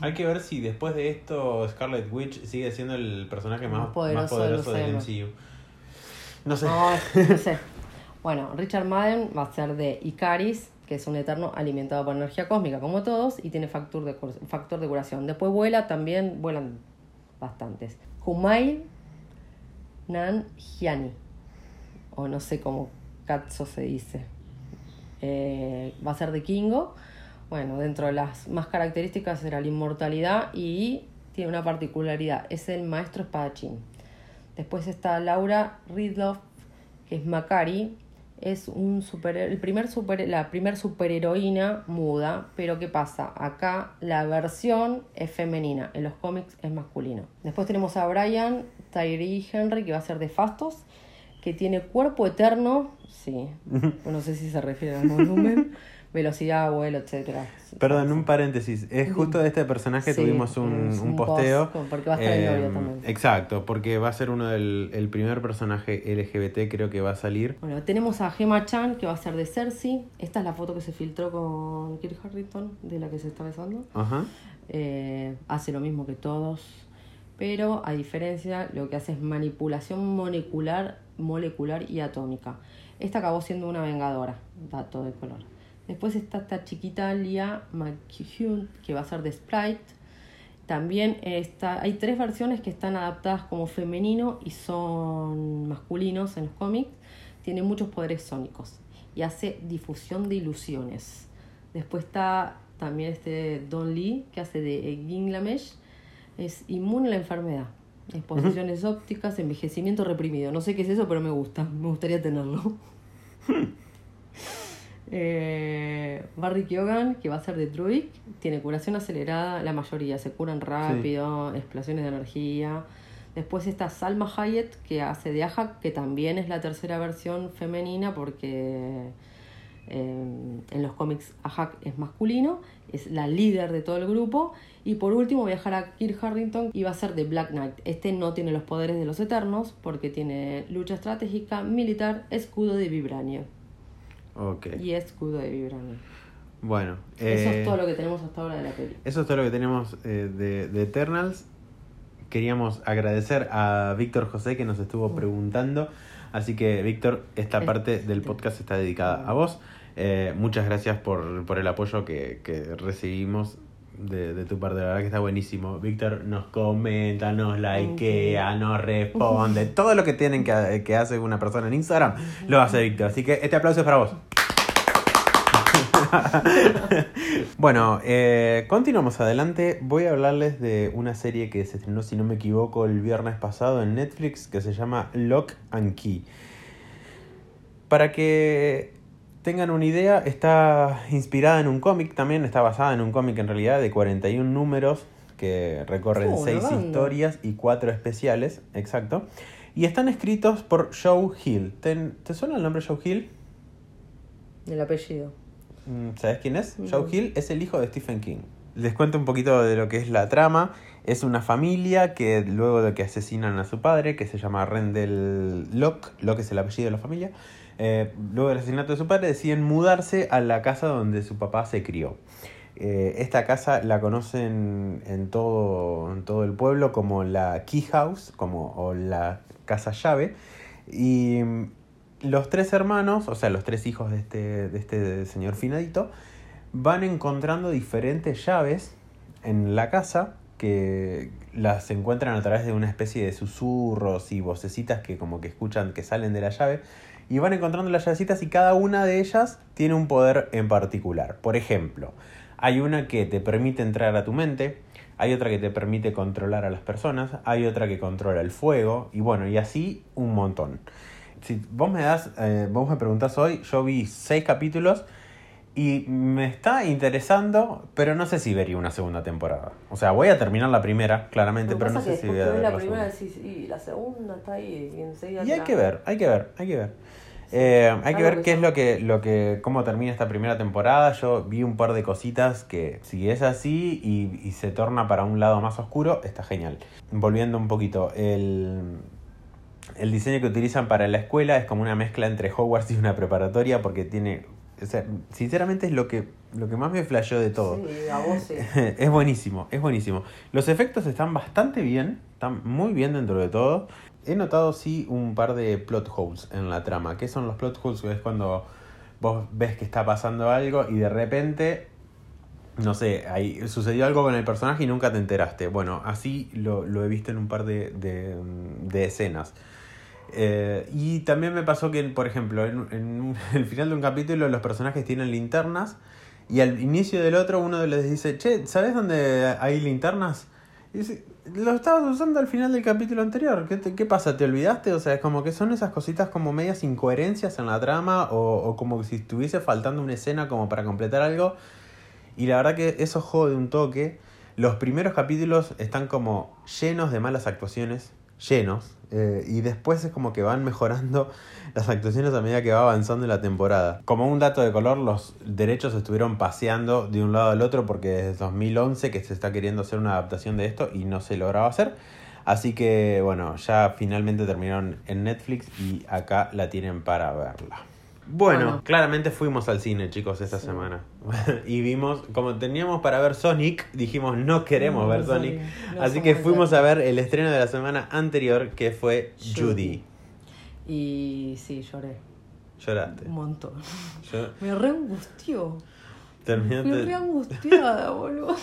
Speaker 1: Hay que ver si después de esto Scarlet Witch sigue siendo el personaje más, poderoso, del MCU. No sé.
Speaker 2: no sé. Bueno, Richard Madden va a ser de Icaris, que es un eterno alimentado por energía cósmica como todos y tiene factor de, factor de curación. Después vuela, también vuelan bastantes. Humail Nan Hiani, o no sé cómo Katso se dice. Eh, va a ser de Kingo. Bueno, dentro de las más características era la inmortalidad y tiene una particularidad, es el maestro espadachín. Después está Laura Ridloff, que es Macari, es un super, el primer super, la primer superheroína muda, pero ¿qué pasa? Acá la versión es femenina, en los cómics es masculino. Después tenemos a Brian Tyree Henry, que va a ser de Fastos, que tiene cuerpo eterno, sí, no sé si se refiere al volumen, velocidad, vuelo, etcétera.
Speaker 1: Perdón, un paréntesis. Es justo de este personaje tuvimos un, un, posteo.
Speaker 2: porque va a estar el novio también.
Speaker 1: Exacto, porque va a ser uno del el primer personaje LGBT, creo que va a salir.
Speaker 2: Bueno, tenemos a Gemma Chan, que va a ser de Cersei. Esta es la foto que se filtró con Kirk Harrington, de la que se está besando.
Speaker 1: Ajá.
Speaker 2: Eh, hace lo mismo que todos. Pero a diferencia, lo que hace es manipulación molecular, molecular y atómica. Esta acabó siendo una vengadora, dato de color. Después está esta chiquita Lia McHugh, que va a ser de Sprite. También está, hay tres versiones que están adaptadas como femenino y son masculinos en los cómics. Tiene muchos poderes sónicos y hace difusión de ilusiones. Después está también este Don Lee, que hace de Ginglamesh. Es inmune a la enfermedad. Exposiciones ópticas, envejecimiento reprimido. No sé qué es eso, pero me gusta. Me gustaría tenerlo. Eh, Barry Keoghan, que va a ser de Druid, tiene curación acelerada, la mayoría se curan rápido, explosiones de energía. Después está Salma Hayek, que hace de Aja, que también es la tercera versión femenina porque eh, en los cómics Ahak es masculino, es la líder de todo el grupo. Y por último viajará Kirk Harrington y va a ser de Black Knight. Este no tiene los poderes de los Eternos porque tiene lucha estratégica, militar, escudo de vibranio.
Speaker 1: Ok.
Speaker 2: Y escudo de vibranio.
Speaker 1: Bueno.
Speaker 2: Eso
Speaker 1: eh,
Speaker 2: es todo lo que tenemos hasta ahora de la peli.
Speaker 1: Eso es todo lo que tenemos eh, de, de Eternals. Queríamos agradecer a Víctor José que nos estuvo preguntando. Así que, Víctor, esta
Speaker 2: Eh,
Speaker 1: parte del podcast está dedicada a vos. Eh, muchas gracias por, por el apoyo que, que recibimos de, de tu parte. La verdad que está buenísimo. Víctor nos comenta, nos likea, nos responde. Todo lo que tienen que, que hace una persona en Instagram lo hace Víctor. Así que este aplauso es para vos. bueno, eh, continuamos adelante. Voy a hablarles de una serie que se estrenó, si no me equivoco, el viernes pasado en Netflix que se llama Lock and Key. Para que tengan una idea, está inspirada en un cómic también, está basada en un cómic en realidad de 41 números que recorren
Speaker 2: Oh, una
Speaker 1: 6
Speaker 2: banda.
Speaker 1: historias y 4 especiales, exacto. Y están escritos por Joe Hill. ¿Te, ¿te suena el nombre Joe Hill?
Speaker 2: El apellido.
Speaker 1: Mm, ¿Sabes quién es? Joe Hill es el hijo de Stephen King. Les cuento un poquito de lo que es la trama. Es una familia que luego de que asesinan a su padre, que se llama Rendell Locke, Locke es el apellido de la familia, eh, luego del asesinato de su padre deciden mudarse a la casa donde su papá se crió. Eh, esta casa la conocen en todo, en todo el pueblo como la Key House como, o la casa llave. Y mm, los tres hermanos, o sea, los tres hijos de este, de este señor finadito, van encontrando diferentes llaves en la casa que las encuentran a través de una especie de susurros y vocecitas que como que escuchan que salen de la llave y van encontrando las llavecitas y cada una de ellas tiene un poder en particular. Por ejemplo, hay una que te permite entrar a tu mente, hay otra que te permite controlar a las personas, hay otra que controla el fuego y bueno, y así un montón. Si vos me das, eh, vos me preguntás hoy, yo vi seis capítulos y me está interesando, pero no sé si vería una segunda temporada. O sea, voy a terminar la primera, claramente,
Speaker 2: que
Speaker 1: pero no sé si
Speaker 2: que
Speaker 1: voy a ver
Speaker 2: que
Speaker 1: la
Speaker 2: la primera
Speaker 1: segunda.
Speaker 2: y la segunda está ahí y enseguida
Speaker 1: Y hay
Speaker 2: la-
Speaker 1: que ver, hay que ver, hay que ver. Eh, hay que
Speaker 2: Algo
Speaker 1: ver
Speaker 2: que
Speaker 1: qué es lo que, lo que, cómo termina esta primera temporada. Yo vi un par de cositas que si es así y, y se torna para un lado más oscuro, está genial. Volviendo un poquito, el, el diseño que utilizan para la escuela es como una mezcla entre Hogwarts y una preparatoria porque tiene, o sea, sinceramente es lo que, lo que más me flasheó de todo.
Speaker 2: Sí, a vos sí.
Speaker 1: Es buenísimo, es buenísimo. Los efectos están bastante bien, están muy bien dentro de todo. He notado sí un par de plot holes en la trama. ¿Qué son los plot holes? Es cuando vos ves que está pasando algo y de repente, no sé, ahí sucedió algo con el personaje y nunca te enteraste. Bueno, así lo, lo he visto en un par de, de, de escenas. Eh, y también me pasó que, por ejemplo, en, el final de un capítulo los personajes tienen linternas y al inicio del otro uno les dice, che, ¿sabes dónde hay linternas? Y dice, lo estabas usando al final del capítulo anterior, ¿qué, te- qué pasa? ¿Te olvidaste? O sea, es como que son esas cositas como medias incoherencias en la trama o, o como si estuviese faltando una escena como para completar algo. Y la verdad que eso jode un toque. Los primeros capítulos están como llenos de malas actuaciones, llenos. eh, y después es como que van mejorando las actuaciones a medida que va avanzando la temporada. Como un dato de color, los derechos estuvieron paseando de un lado al otro porque desde 2011 que se está queriendo hacer una adaptación de esto y no se lograba hacer. Así que bueno, ya finalmente terminaron en Netflix y acá la tienen para verla. Bueno,
Speaker 2: Bueno.
Speaker 1: claramente fuimos al cine, chicos, esta
Speaker 2: Sí.
Speaker 1: semana. y vimos, como teníamos para ver Sonic, dijimos no queremos
Speaker 2: No,
Speaker 1: ver
Speaker 2: Sonic. No
Speaker 1: Así que fuimos a ver el estreno de la semana anterior, que fue
Speaker 2: Judy. Y sí, lloré.
Speaker 1: Lloraste.
Speaker 2: Un montón.
Speaker 1: Yo
Speaker 2: Me re angustió.
Speaker 1: terminaste-
Speaker 2: Me re angustiada, boludo.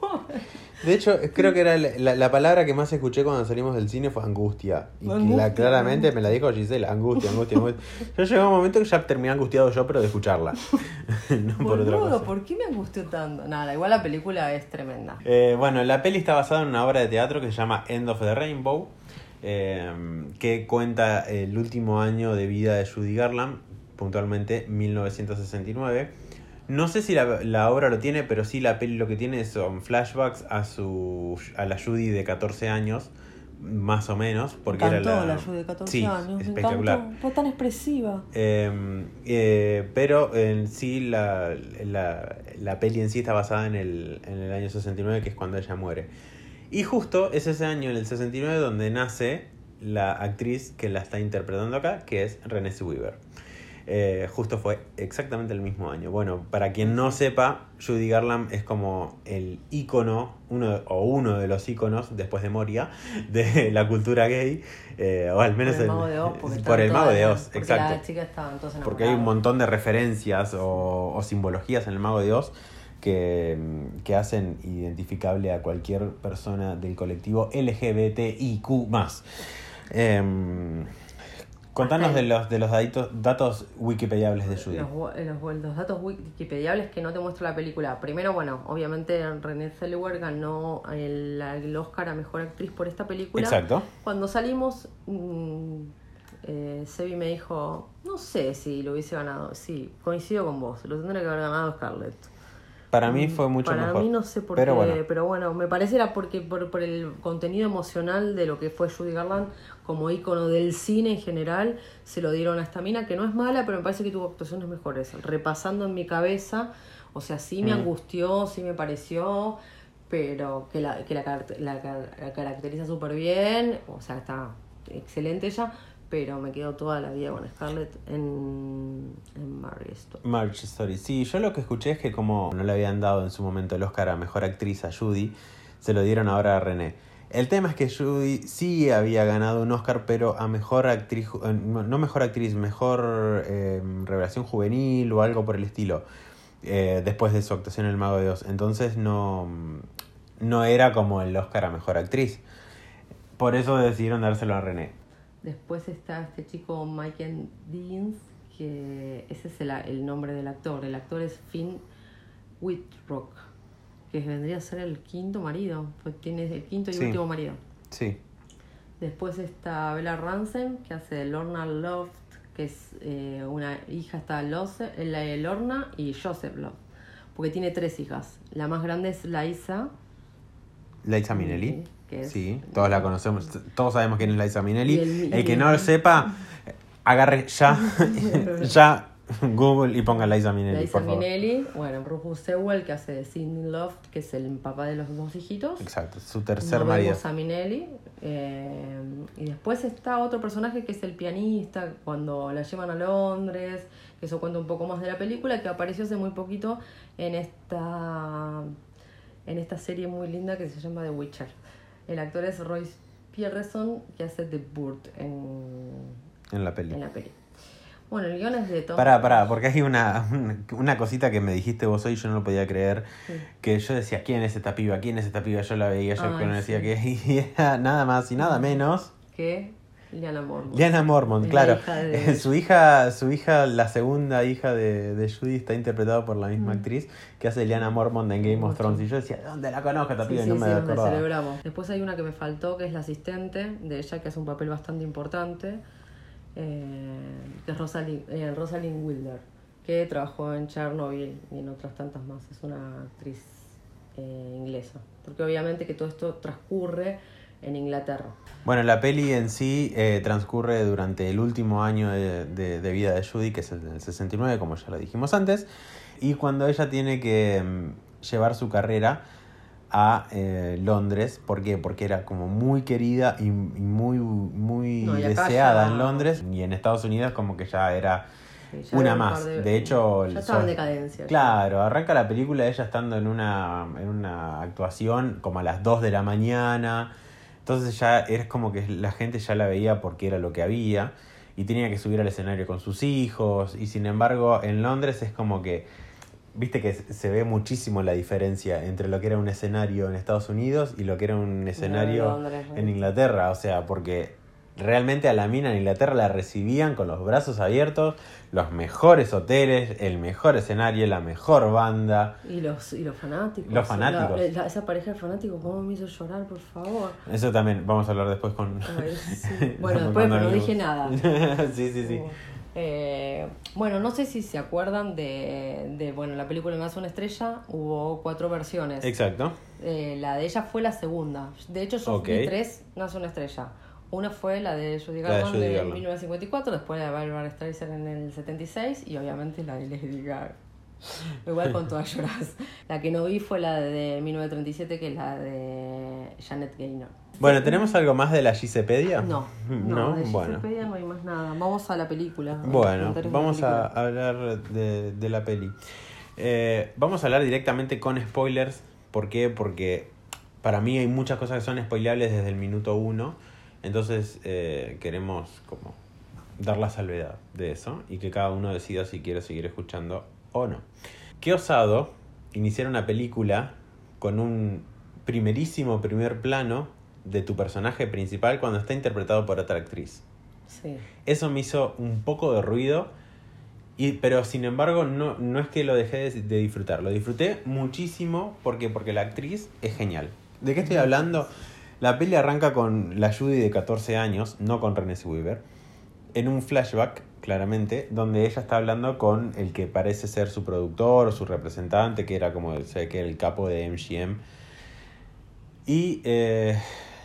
Speaker 1: De hecho, creo que era la, la- la palabra que más escuché cuando salimos del cine fue angustia. Y
Speaker 2: Angustia,
Speaker 1: la, claramente me la dijo Gisela, angustia, angustia, angustia. Yo llegué a un momento que ya terminé angustiado yo, pero de escucharla. no por otra cosa.
Speaker 2: ¿por qué me angustió tanto? Nada, igual la película es tremenda.
Speaker 1: Eh, bueno, la peli está basada en una obra de teatro que se llama End of the Rainbow, eh, que cuenta el último año de vida de Judy Garland, puntualmente 1969. No sé si la, la obra lo tiene, pero sí la peli lo que tiene son flashbacks a su a la Judy de 14 años, más o menos, porque
Speaker 2: me encantó
Speaker 1: era la...
Speaker 2: la Judy de 14
Speaker 1: Sí,
Speaker 2: años. Me
Speaker 1: espectacular.
Speaker 2: encantó. Fue tan expresiva.
Speaker 1: Eh, eh, pero en sí la, la, la peli en sí está basada en el, en el año 69, que es cuando ella muere. Y justo es ese año, en el 69, donde nace la actriz que la está interpretando acá, que es Renée Zellweger. Eh, justo fue exactamente el mismo año. Bueno, para quien no sepa, Judy Garland es como el ícono, uno, o uno de los íconos, después de Moria, de la cultura gay, eh, o al menos
Speaker 2: por el
Speaker 1: el-
Speaker 2: mago de Oz.
Speaker 1: por el mago de Oz,
Speaker 2: porque
Speaker 1: exacto.
Speaker 2: las chicas estaban entonces
Speaker 1: Porque hay un montón de referencias o, o simbologías en el Mago de Oz que, que hacen identificable a cualquier persona del colectivo LGBTIQ. Contanos de los, de los datos, datos wikipediables de Judy.
Speaker 2: Los, los, los datos wikipediables que no te muestra la película. Primero, bueno, obviamente Renée Zellweger ganó el, el Oscar a Mejor Actriz por esta película.
Speaker 1: Exacto.
Speaker 2: Cuando salimos, mm, eh, Sebi me dijo, no sé si lo hubiese ganado. Sí, coincido con vos, lo tendría que haber ganado Scarlett.
Speaker 1: Para mí fue mucho
Speaker 2: Para
Speaker 1: mejor.
Speaker 2: mí no sé por
Speaker 1: pero
Speaker 2: qué,
Speaker 1: bueno,
Speaker 2: pero bueno, me parece era porque por, por el contenido emocional de lo que fue Judy Garland como ícono del cine en general, se lo dieron a esta mina, que no es mala, pero me parece que tuvo actuaciones mejores. Repasando en mi cabeza, o sea, sí me
Speaker 1: Mm.
Speaker 2: angustió, sí me pareció, pero que la, que la, la la caracteriza súper bien, o sea, está excelente ella, pero me quedo toda la vida con Scarlett en, en Marriage Story.
Speaker 1: Marriage Story. Sí, yo lo que escuché es que como no le habían dado en su momento el Oscar a Mejor Actriz a Judy, se lo dieron ahora a René. El tema es que Judy sí había ganado un Oscar, pero a Mejor Actriz, eh, no Mejor Actriz, Mejor eh, Revelación Juvenil o algo por el estilo, eh, después de su actuación en El Mago de Oz. Entonces no, no era como el Oscar a Mejor Actriz. Por eso decidieron dárselo a René.
Speaker 2: Después está este chico Michael Deans, que ese es el, el nombre del actor. El actor es Finn Whitrock, que vendría a ser el quinto marido. Pues tiene el quinto y
Speaker 1: Sí.
Speaker 2: último marido.
Speaker 1: Sí.
Speaker 2: Después está Bella Ramsey, que hace Lorna Loft, que es eh, una hija, está Lose- la de Lorna y Joseph Loft. Porque tiene tres hijas. La más grande es Liza.
Speaker 1: Liza Minnelli.
Speaker 2: Que es-
Speaker 1: Sí, todos la conocemos, todos sabemos quién es Liza Minnelli.
Speaker 2: El-
Speaker 1: el, que no lo sepa, agarre ya, ya Google y ponga Liza Minnelli,
Speaker 2: Liza
Speaker 1: por favor.
Speaker 2: Minnelli, bueno, Rufus Sewell, que hace de Sidney Loft, que es el papá de los dos hijitos.
Speaker 1: Exacto, su tercer
Speaker 2: No
Speaker 1: marido.
Speaker 2: vemos a Minelli. eh, y después está otro personaje que es el pianista cuando la llevan a Londres, que eso cuenta un poco más de la película, que apareció hace muy poquito en esta, en esta serie muy linda que se llama The Witcher. El actor es Royce Pierreson, que hace The Bird en,
Speaker 1: En la peli.
Speaker 2: en la peli. Bueno, el guion es de Tom.
Speaker 1: Pará, pará, porque hay una, una cosita que me dijiste vos hoy yo no lo podía creer.
Speaker 2: Sí.
Speaker 1: Que yo decía, ¿quién es esta piba? ¿Quién es esta piba? Yo la veía, yo
Speaker 2: Ay,
Speaker 1: me decía
Speaker 2: sí.
Speaker 1: que y era nada más y nada menos.
Speaker 2: Que Liana Mormont.
Speaker 1: Liana
Speaker 2: Es la
Speaker 1: claro.
Speaker 2: hija de-
Speaker 1: su hija, su hija, la segunda hija de, de Judy está interpretada por la misma actriz que hace Liana Mormont en Game of. Thrones. Y yo decía, ¿dónde la conozco esta
Speaker 2: Sí,
Speaker 1: piba?
Speaker 2: sí,
Speaker 1: y no me
Speaker 2: sí, donde
Speaker 1: acordaba.
Speaker 2: celebramos. Después hay una que me faltó, que es la asistente de ella, que hace un papel bastante importante, eh, que es Rosalind, eh, Rosalind Wilder, que trabajó en Chernobyl y en otras tantas más. Es una actriz eh, inglesa. Porque obviamente que todo esto transcurre en Inglaterra.
Speaker 1: Bueno, la peli en sí eh, transcurre durante el último año de, de- de vida de Judy, que es el del 69, como ya lo dijimos antes, y cuando ella tiene que mm, llevar su carrera a eh, Londres, ¿por qué? Porque era como muy querida y, y muy, muy
Speaker 2: No, y acá
Speaker 1: deseada
Speaker 2: ya-
Speaker 1: en Londres, y en Estados Unidos como que ya era
Speaker 2: Sí, ya
Speaker 1: una
Speaker 2: era
Speaker 1: más.
Speaker 2: de-
Speaker 1: De hecho,
Speaker 2: ya estaba en decadencia. ya.
Speaker 1: Claro, arranca la película ella estando en una, en una actuación como a las 2 de la mañana. Entonces ya es como que la gente ya la veía porque era lo que había. Y tenía que subir al escenario con sus hijos. Y sin embargo, en Londres es como que. Viste que se ve muchísimo la diferencia entre lo que era un escenario en Estados Unidos y lo que era un escenario en Inglaterra. O sea, porque realmente a la mina en Inglaterra la recibían con los brazos abiertos, los mejores hoteles, el mejor escenario, la mejor banda.
Speaker 2: Y los, y los fanáticos.
Speaker 1: Los fanáticos.
Speaker 2: La- la- esa pareja de fanáticos, ¿cómo me hizo llorar, por favor?
Speaker 1: Eso también vamos a hablar después con...
Speaker 2: A ver, sí. Bueno, después, pero no dije nada.
Speaker 1: sí, sí, sí.
Speaker 2: Eh, bueno, no sé si se acuerdan de, de, bueno, la película Nace una estrella, hubo cuatro versiones.
Speaker 1: Exacto.
Speaker 2: Eh, la de ella fue la segunda. De hecho, yo
Speaker 1: Ok.
Speaker 2: vi tres Nace una estrella. Una fue la de Judy
Speaker 1: La de
Speaker 2: Garland de,
Speaker 1: Garland.
Speaker 2: 1954, después la de Barbara Streisand en el 76 y obviamente la de Lady Gaga. Igual con todas lloras. La que no vi fue la de 1937, que es la de Janet Gaynor.
Speaker 1: Bueno, ¿tenemos algo más de la Gisepedia?
Speaker 2: No, no, de
Speaker 1: bueno.
Speaker 2: No hay más nada. Vamos a la película. a
Speaker 1: Bueno,
Speaker 2: de
Speaker 1: vamos a
Speaker 2: película.
Speaker 1: hablar de, de la peli. Eh, vamos a hablar directamente con spoilers. ¿Por qué? Porque para mí hay muchas cosas que son spoilables desde el minuto uno. Entonces eh, queremos como dar la salvedad de eso y que cada uno decida si quiere seguir escuchando o no. Qué osado iniciar una película con un primerísimo primer plano de tu personaje principal cuando está interpretado por otra actriz.
Speaker 2: Sí.
Speaker 1: Eso me hizo un poco de ruido, y, pero sin embargo no, no es que lo dejé de, de disfrutar, lo disfruté muchísimo porque, porque la actriz es genial. ¿De qué estoy hablando? La peli arranca con la Judy de 14 años, no con René Weaver, en un flashback, claramente, donde ella está hablando con el que parece ser su productor o su representante, que era como sé que el capo de MGM. Y eh,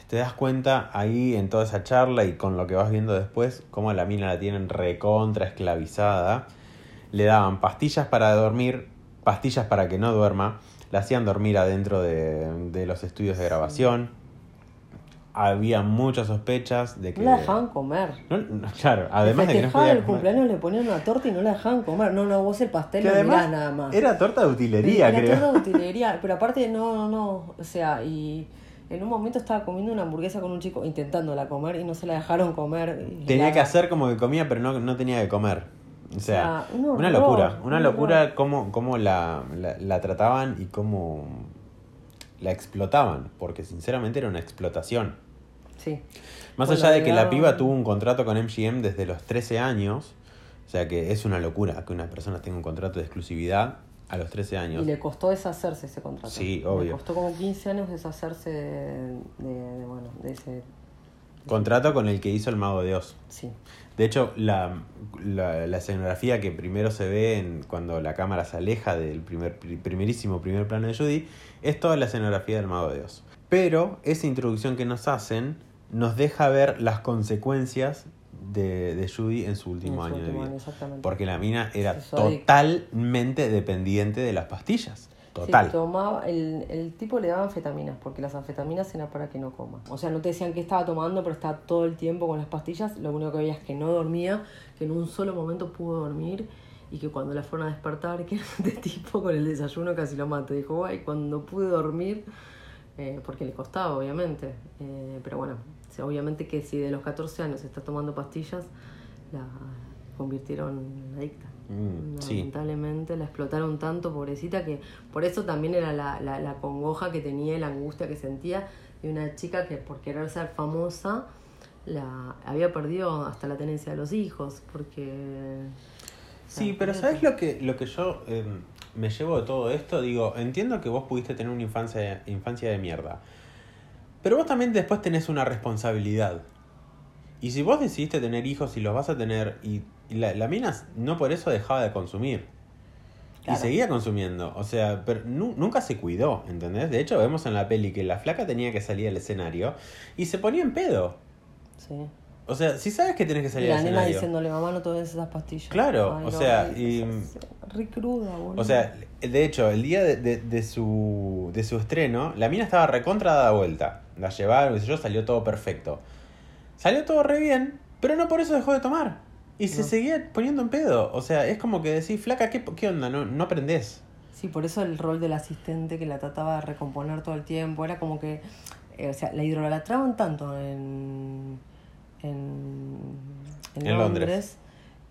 Speaker 1: te das cuenta ahí en toda esa charla y con lo que vas viendo después, cómo a la mina la tienen recontra esclavizada. Le daban pastillas para dormir, pastillas para que no duerma. La hacían dormir adentro de, de los estudios de grabación. Había muchas sospechas de que...
Speaker 2: No la dejaban comer.
Speaker 1: No, no, claro, además de que no podía
Speaker 2: el
Speaker 1: comer.
Speaker 2: cumpleaños, le ponían una torta y no la dejaban comer. No, no, vos el pastel lo mirás nada más.
Speaker 1: era torta de utilería,
Speaker 2: Era
Speaker 1: creo.
Speaker 2: torta de utilería, pero aparte no, no, no, o sea, y en un momento estaba comiendo una hamburguesa con un chico intentándola comer y no se la dejaron comer.
Speaker 1: Tenía
Speaker 2: la-
Speaker 1: que hacer como que comía, pero no, no tenía que comer. O sea,
Speaker 2: Ah, un
Speaker 1: una locura.
Speaker 2: un
Speaker 1: Una locura cómo, cómo la, la, la trataban y cómo la explotaban. Porque sinceramente era una explotación.
Speaker 2: Sí.
Speaker 1: Más
Speaker 2: Bueno,
Speaker 1: allá de que la piba tuvo un contrato con MGM desde los 13 años. O sea que es una locura que una persona tenga un contrato de exclusividad a los 13 años.
Speaker 2: Y le costó deshacerse ese contrato.
Speaker 1: Sí,
Speaker 2: Le
Speaker 1: obvio.
Speaker 2: costó como 15 años deshacerse de, de- de, bueno, de ese...
Speaker 1: Contrato con el que hizo el Mago de Oz.
Speaker 2: Sí.
Speaker 1: De hecho, la, la, la escenografía que primero se ve en, cuando la cámara se aleja del primer, pri- primerísimo primer plano de Judy es toda la escenografía del Mago de Oz. Pero esa introducción que nos hacen nos deja ver las consecuencias de, de Judy en su último
Speaker 2: En su
Speaker 1: año
Speaker 2: último
Speaker 1: de vida. Porque la mina era totalmente dependiente de las pastillas. Total.
Speaker 2: Sí, tomaba, el, el tipo le daba anfetaminas, porque las anfetaminas eran para que no coma. O sea, no te decían qué estaba tomando, pero estaba todo el tiempo con las pastillas. Lo único que veía es que no dormía, que en un solo momento pudo dormir y que cuando la fueron a despertar, que de tipo con el desayuno casi lo mata. Dijo, guay, cuando pude dormir, eh, porque le costaba, obviamente. Eh, pero bueno, obviamente que si de los 14 años está tomando pastillas, la convirtieron en adicta.
Speaker 1: Mm, sí.
Speaker 2: Lamentablemente la explotaron tanto, pobrecita, que por eso también era la, la, la congoja que tenía y la angustia que sentía de una chica que por querer ser famosa la había perdido hasta la tenencia de los hijos, porque...
Speaker 1: Sí, pero. ¿sabes lo que, lo que yo eh, me llevo de todo esto? Digo, entiendo que vos pudiste tener una infancia, infancia de mierda. Pero vos también después tenés una responsabilidad. Y si vos decidiste tener hijos y los vas a tener, y, y la, la mina no por eso dejaba de consumir.
Speaker 2: Claro.
Speaker 1: Y seguía consumiendo. O sea, pero nu- nunca se cuidó, ¿entendés? De hecho, vemos en la peli que la flaca tenía que salir al escenario y se ponía en pedo.
Speaker 2: Sí.
Speaker 1: O sea, si sabes que tenés que salir
Speaker 2: la
Speaker 1: al
Speaker 2: nena
Speaker 1: escenario.
Speaker 2: diciéndole, mamá, no tomes esas pastillas.
Speaker 1: Claro, o
Speaker 2: no,
Speaker 1: sea,
Speaker 2: ay,
Speaker 1: y-
Speaker 2: Re cruda, boludo.
Speaker 1: O sea, de hecho, el día de, de- de su, de su estreno, la mina estaba recontra dada vuelta. La llevaron, qué sé yo, salió todo perfecto. Salió todo re bien, pero no por eso dejó de tomar. Y se
Speaker 2: No.
Speaker 1: seguía poniendo en pedo. O sea, es como que decís, flaca, ¿qué, qué onda? No, no aprendés.
Speaker 2: Sí, por eso el rol del asistente que la trataba de recomponer todo el tiempo era como que, eh, o sea, la idolatraban tanto en, en, en
Speaker 1: En Londres.
Speaker 2: Londres,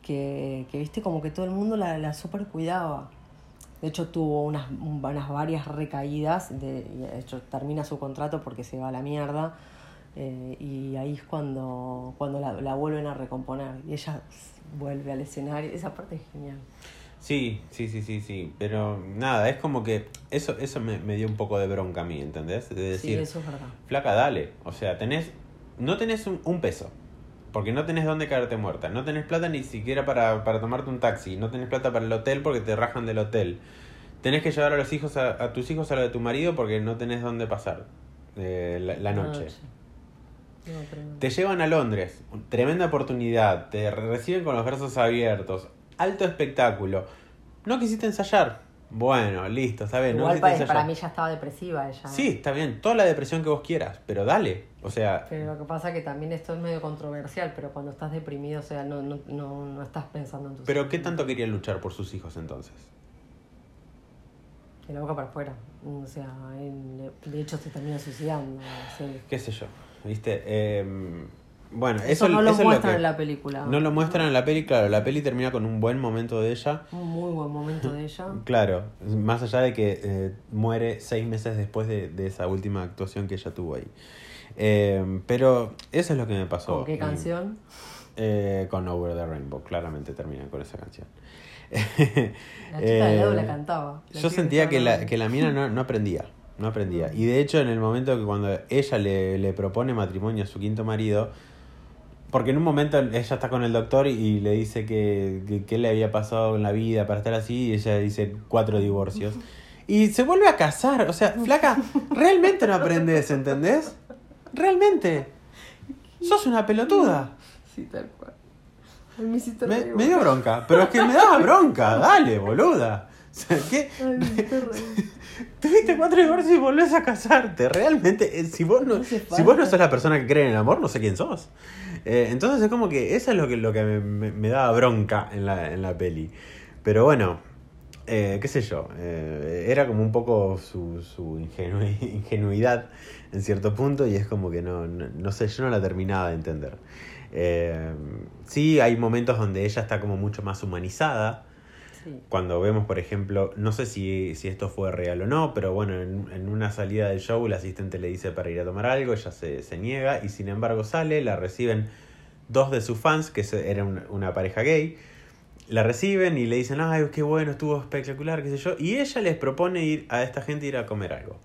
Speaker 2: que, que, viste, como que todo el mundo la, la super cuidaba. De hecho, tuvo unas, unas varias recaídas, de, de hecho termina su contrato porque se va a la mierda. eh, y ahí es cuando, cuando la, la vuelven a recomponer. Y ella vuelve al escenario. Esa parte es genial.
Speaker 1: Sí, sí, sí, sí, sí. Pero nada, es como que eso, eso me, me dio un poco de bronca a mí, ¿entendés? De
Speaker 2: Sí,
Speaker 1: decir,
Speaker 2: eso es verdad.
Speaker 1: flaca, dale. O sea, tenés, no tenés un, un peso. Porque no tenés dónde caerte muerta, no tenés plata ni siquiera para, para tomarte un taxi, no tenés plata para el hotel porque te rajan del hotel. Tenés que llevar a los hijos a, a tus hijos a lo de tu marido porque no tenés dónde pasar eh, la, la noche.
Speaker 2: No.
Speaker 1: Te llevan a Londres, tremenda oportunidad, te reciben con los brazos abiertos, alto espectáculo. No quisiste ensayar. Bueno, listo, está bien. no
Speaker 2: Igual
Speaker 1: quisiste
Speaker 2: para, para mí ya estaba depresiva ella.
Speaker 1: Sí, está bien, toda la depresión que vos quieras, pero dale. O sea,
Speaker 2: Pero lo que pasa es que también esto es medio controversial, pero cuando estás deprimido, o sea, no, no, no, no estás pensando en tus
Speaker 1: pero ¿qué tanto quería luchar por sus hijos entonces?
Speaker 2: De la boca para afuera. O sea, él, de hecho se termina suicidando.
Speaker 1: ¿Qué sé yo? ¿Viste? Eh, bueno,
Speaker 2: Eso,
Speaker 1: eso,
Speaker 2: no lo
Speaker 1: eso es
Speaker 2: muestran
Speaker 1: que-
Speaker 2: en la película.
Speaker 1: No lo muestran en la peli, claro, la peli termina con un buen momento de ella.
Speaker 2: Un muy buen momento de ella.
Speaker 1: Claro, más allá de que eh, muere seis meses después de, de esa última actuación que ella tuvo ahí. Eh, pero eso es lo que me pasó.
Speaker 2: ¿Con qué
Speaker 1: Y,
Speaker 2: canción?
Speaker 1: eh, con Over the Rainbow, claramente terminan con esa canción.
Speaker 2: La chica de lado la cantaba. La
Speaker 1: Yo sentía que la, que la mina no, no aprendía, no aprendía. Y de hecho en el momento que cuando ella le, le propone matrimonio a su quinto marido, porque en un momento ella está con el doctor y le dice que, que, le había pasado en la vida para estar así y ella dice cuatro divorcios. Y se vuelve a casar, o sea, flaca, realmente no aprendes, ¿entendés? Realmente. Sos una pelotuda.
Speaker 2: Sí, tal cual. Me
Speaker 1: dio bronca, pero es que me daba bronca, dale, boluda. O sea, ¿qué?
Speaker 2: Ay.
Speaker 1: Tuviste cuatro divorcios y volvés a casarte. Realmente, eh, si vos no, si vos no sos la persona que cree en el amor, no sé quién sos. Eh, entonces es como que eso es lo que, lo que me, me- me daba bronca en la, en la peli. Pero bueno, eh, qué sé yo. eh, era como un poco su, su ingenu- ingenuidad en cierto punto y es como que no, no, no sé, yo no la terminaba de entender. Sí, hay momentos donde ella está como mucho más humanizada
Speaker 2: Sí.
Speaker 1: cuando vemos, por ejemplo, no sé si, si esto fue real o no, pero bueno, en, en una salida del show el asistente le dice para ir a tomar algo, ella se, se niega y sin embargo sale, la reciben dos de sus fans, que se- era una, pareja gay, la reciben y le dicen, ay, qué bueno, estuvo espectacular, qué sé yo, y ella les propone ir a esta gente ir a comer algo.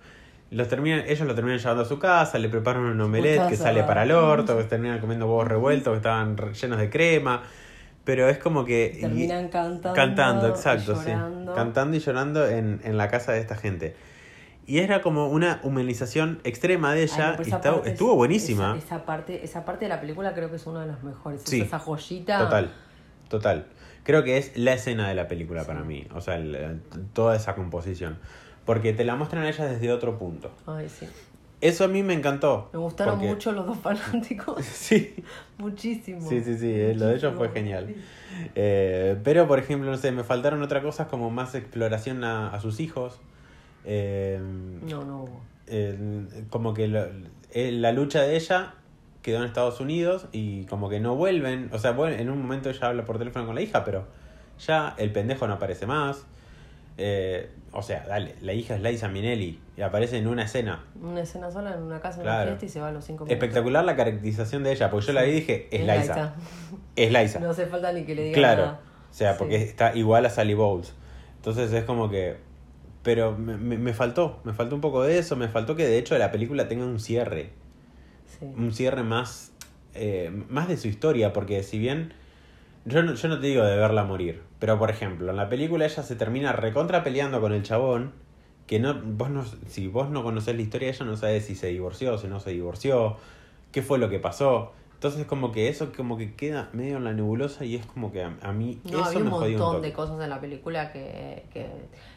Speaker 1: Los terminan, ellos lo terminan llevando a su casa, le preparan un omelette que sale para el orto, que terminan comiendo huevos revueltos que estaban llenos de crema, pero es como que... y-
Speaker 2: Terminan cantando.
Speaker 1: Cantando,
Speaker 2: y
Speaker 1: exacto, sí.
Speaker 2: llorando.
Speaker 1: Cantando y llorando en, en la casa de esta gente. Y era como una humanización extrema de
Speaker 2: Ay,
Speaker 1: ella
Speaker 2: no, pero
Speaker 1: y estaba- estuvo buenísima.
Speaker 2: Esa, esa parte, esa parte de la película creo que es una de las mejores. Es
Speaker 1: Sí.
Speaker 2: esa joyita.
Speaker 1: Total, total. Creo que es la escena de la película para
Speaker 2: Sí.
Speaker 1: mí. O sea, el- toda esa composición. Porque te la muestran a ella desde otro punto.
Speaker 2: Ay, sí.
Speaker 1: Eso a mí me encantó.
Speaker 2: Me gustaron
Speaker 1: porque-
Speaker 2: mucho los dos fanáticos.
Speaker 1: Sí,
Speaker 2: Muchísimo.
Speaker 1: sí, sí, sí. eh, Lo de ellos fue genial. Eh, pero, por ejemplo, no sé, me faltaron otras cosas como más exploración a, a sus hijos. Eh,
Speaker 2: No, no hubo.
Speaker 1: el- como que lo- el- la lucha de ella quedó en Estados Unidos y como que no vuelven, o sea, vuel- en un momento ella habla por teléfono con la hija, pero ya el pendejo no aparece más. Eh, o sea, dale, la hija es Liza Minnelli y aparece en una escena.
Speaker 2: Una escena sola en una casa, en
Speaker 1: Claro.
Speaker 2: una fiesta y se va a los cinco minutos.
Speaker 1: Espectacular la caracterización de ella, porque yo la vi y dije, es,
Speaker 2: Es
Speaker 1: Liza.
Speaker 2: Liza.
Speaker 1: Es Liza.
Speaker 2: No hace falta ni que le diga
Speaker 1: Claro.
Speaker 2: nada.
Speaker 1: O sea,
Speaker 2: Sí.
Speaker 1: porque está igual a Sally Bowles. Entonces es como que... Pero me, me- me faltó, me faltó un poco de eso, me faltó que de hecho la película tenga un cierre.
Speaker 2: Sí.
Speaker 1: un cierre más, eh, más de su historia, porque si bien yo no, yo no te digo de verla morir, pero por ejemplo, en la película ella se termina recontra peleando con el chabón, que no, vos no, si vos no conocés la historia, ella no sabe si se divorció, si no se divorció, qué fue lo que pasó. Entonces como que eso como que queda medio en la nebulosa y es como que a, a mí
Speaker 2: No,
Speaker 1: eso
Speaker 2: había un
Speaker 1: me un
Speaker 2: montón
Speaker 1: toque.
Speaker 2: de cosas en la película que, que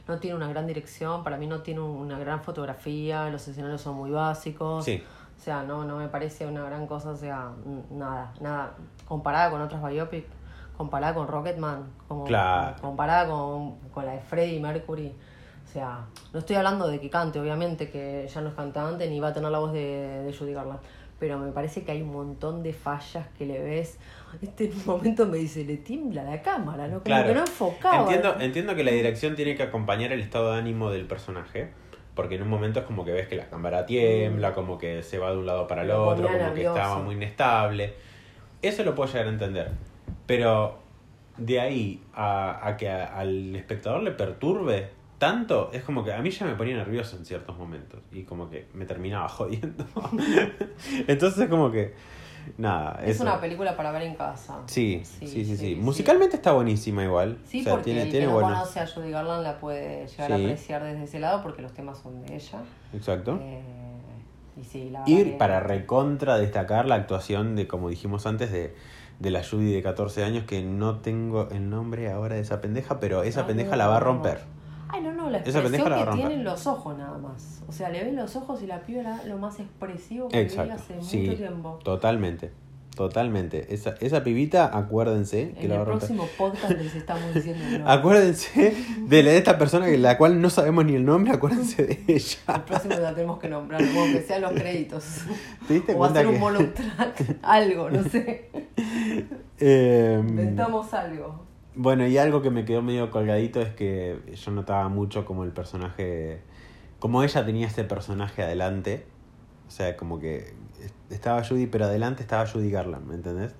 Speaker 2: no tiene una gran dirección, para mí no tiene una gran fotografía, los escenarios son muy básicos.
Speaker 1: Sí,
Speaker 2: O sea, no, no me parece una gran cosa, o sea, nada, nada. Comparada con otras biopic, comparada con Rocketman, como,
Speaker 1: Claro.
Speaker 2: comparada con, con la de Freddie Mercury. O sea, no estoy hablando de que cante, obviamente, que ya no es cantante ni va a tener la voz de, de Judy Garland. Pero me parece que hay un montón de fallas que le ves. Este en un momento me dice, le tiembla la cámara, ¿no? Como
Speaker 1: Claro.
Speaker 2: que no enfocaba.
Speaker 1: Entiendo, entiendo que la dirección tiene que acompañar el estado de ánimo del personaje. Porque en un momento es como que ves que la cámara tiembla, como que se va de un lado para el otro, como que estaba muy inestable. Eso lo puedo llegar a entender. Pero de ahí a, a que a- al espectador le perturbe tanto, es como que a mí ya me ponía nervioso en ciertos momentos. Y como que me terminaba jodiendo. Entonces es como que Nada,
Speaker 2: Es
Speaker 1: eso.
Speaker 2: una película para ver en casa.
Speaker 1: Sí, sí, sí, sí,
Speaker 2: sí.
Speaker 1: Musicalmente está buenísima igual.
Speaker 2: Sí,
Speaker 1: O sea,
Speaker 2: porque
Speaker 1: tiene,
Speaker 2: el
Speaker 1: tiene
Speaker 2: que no
Speaker 1: buenos.
Speaker 2: conoce a Judy Garland la puede llegar a apreciar desde ese lado porque los temas son de ella.
Speaker 1: Exacto.
Speaker 2: Eh, y sí, la
Speaker 1: Y
Speaker 2: verdad que-
Speaker 1: para recontra destacar la actuación de, como dijimos antes, de, de la Judy de 14 años, que no tengo el nombre ahora de esa pendeja, pero esa pendeja
Speaker 2: no,
Speaker 1: la va a romper.
Speaker 2: Ay, no, no, la
Speaker 1: Esa
Speaker 2: expresión que tienen los ojos nada más. O sea, le ven los ojos y la piba era lo más expresivo que vi hace
Speaker 1: Sí,
Speaker 2: mucho tiempo.
Speaker 1: totalmente. Totalmente. Esa, esa pibita, acuérdense que
Speaker 2: En
Speaker 1: la
Speaker 2: el próximo podcast les estamos diciendo no.
Speaker 1: Acuérdense de, la- de esta persona que la cual no sabemos ni el nombre, acuérdense de
Speaker 2: El
Speaker 1: ella.
Speaker 2: próximo la tenemos que nombrar, como que sean los créditos.
Speaker 1: ¿Te diste
Speaker 2: O hacer un
Speaker 1: que-
Speaker 2: bonus track, algo, no sé.
Speaker 1: Em,
Speaker 2: Inventamos algo.
Speaker 1: Bueno, y algo que me quedó medio colgadito es que yo notaba mucho como el personaje, como ella tenía ese personaje adelante, o sea, como que estaba Judy, pero adelante estaba Judy Garland, ¿me entendés?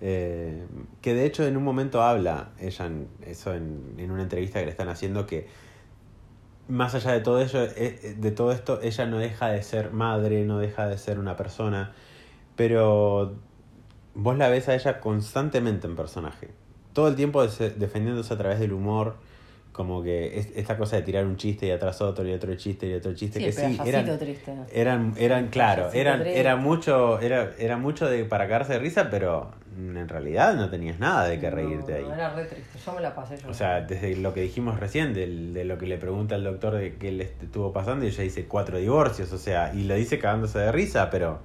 Speaker 1: Eh, que de hecho en un momento habla ella en, eso en, en una entrevista que le están haciendo que más allá de todo ello, eh, eh, de todo esto, ella no deja de ser madre, no deja de ser una persona, pero vos la ves a ella constantemente en personaje. Todo el tiempo defendiéndose a través del humor, como que es- esta cosa de tirar un chiste y atrás otro y otro chiste y otro chiste,
Speaker 2: Sí,
Speaker 1: que sí, eran,
Speaker 2: triste.
Speaker 1: eran, eran, claro, eran,
Speaker 2: triste.
Speaker 1: era mucho, era, era mucho de para cagarse de risa, pero en realidad no tenías nada de qué reírte
Speaker 2: No,
Speaker 1: ahí.
Speaker 2: Era re triste, yo me la pasé yo.
Speaker 1: O sea, desde lo que dijimos recién, del- de lo que le pregunta el doctor de qué le est- estuvo pasando, y ella dice cuatro divorcios, o sea, y lo dice cagándose de risa, pero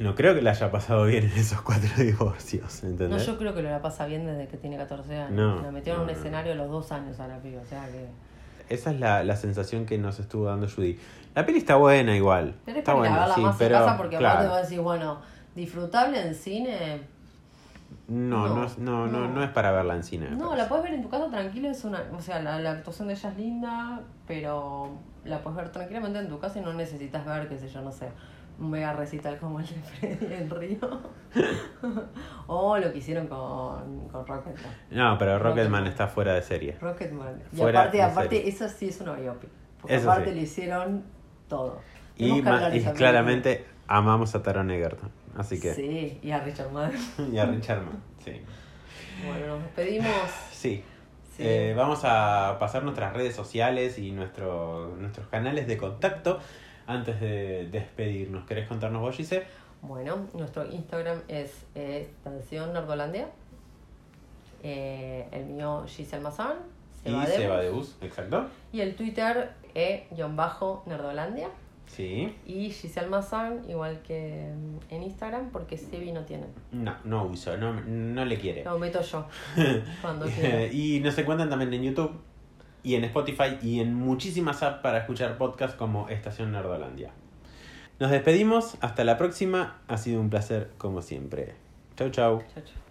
Speaker 1: no creo que le haya pasado bien en esos cuatro divorcios,
Speaker 2: no,
Speaker 1: ¿entendés?
Speaker 2: yo creo que lo la pasa bien desde que tiene 14 años.
Speaker 1: No,
Speaker 2: la metieron en
Speaker 1: no,
Speaker 2: un
Speaker 1: no.
Speaker 2: escenario a los dos años a la piba, o sea que...
Speaker 1: Esa es la, la sensación que nos estuvo dando Judy. La peli está buena igual.
Speaker 2: Tenés
Speaker 1: está buena, sí,
Speaker 2: más
Speaker 1: pero
Speaker 2: en casa porque
Speaker 1: claro,
Speaker 2: aparte vas a decir, bueno, disfrutable en cine.
Speaker 1: no, no,
Speaker 2: No,
Speaker 1: es- no, no,
Speaker 2: no.
Speaker 1: no es para verla en cine.
Speaker 2: No, la puedes ver en tu casa tranquila, es una, o sea, la, la actuación de ella es linda, pero la puedes ver tranquilamente en tu casa y no necesitas ver, qué sé yo, no sé, un mega recital como el de Freddy en Río. o lo que hicieron con, con Rocketman.
Speaker 1: No, pero Rocketman está fuera de serie.
Speaker 2: Rocketman. Y
Speaker 1: Fuera
Speaker 2: aparte, aparte
Speaker 1: serie.
Speaker 2: eso sí es una biopic. Porque
Speaker 1: Eso
Speaker 2: aparte
Speaker 1: sí.
Speaker 2: le hicieron todo.
Speaker 1: Y, y claramente amamos a Taron Egerton. Así que.
Speaker 2: Sí, y a Richard Madden.
Speaker 1: Y a Richard Mann, sí.
Speaker 2: Bueno, nos despedimos.
Speaker 1: Sí.
Speaker 2: Sí.
Speaker 1: Eh, vamos a pasar nuestras redes sociales y nuestro, nuestros canales de contacto antes de despedirnos. ¿Querés contarnos vos, Gise?
Speaker 2: Bueno, nuestro Instagram es eh, Estación Nerdolandia. Eh, el mío Giselle Mazán.
Speaker 1: Y
Speaker 2: Seba Debus.
Speaker 1: Seba de Bus, exacto.
Speaker 2: Y el Twitter e-nerdolandia.
Speaker 1: Sí.
Speaker 2: Y Giselle Mazán, igual que mm, en Instagram, porque Sebi no tiene.
Speaker 1: No, no uso, no, no le quiere.
Speaker 2: Lo meto yo. cuando quiera.
Speaker 1: y nos encuentran también en YouTube y en Spotify y en muchísimas apps para escuchar podcasts como Estación Nerdolandia. Nos despedimos, hasta la próxima. Ha sido un placer como siempre. Chau, chau.
Speaker 2: Chau, chau.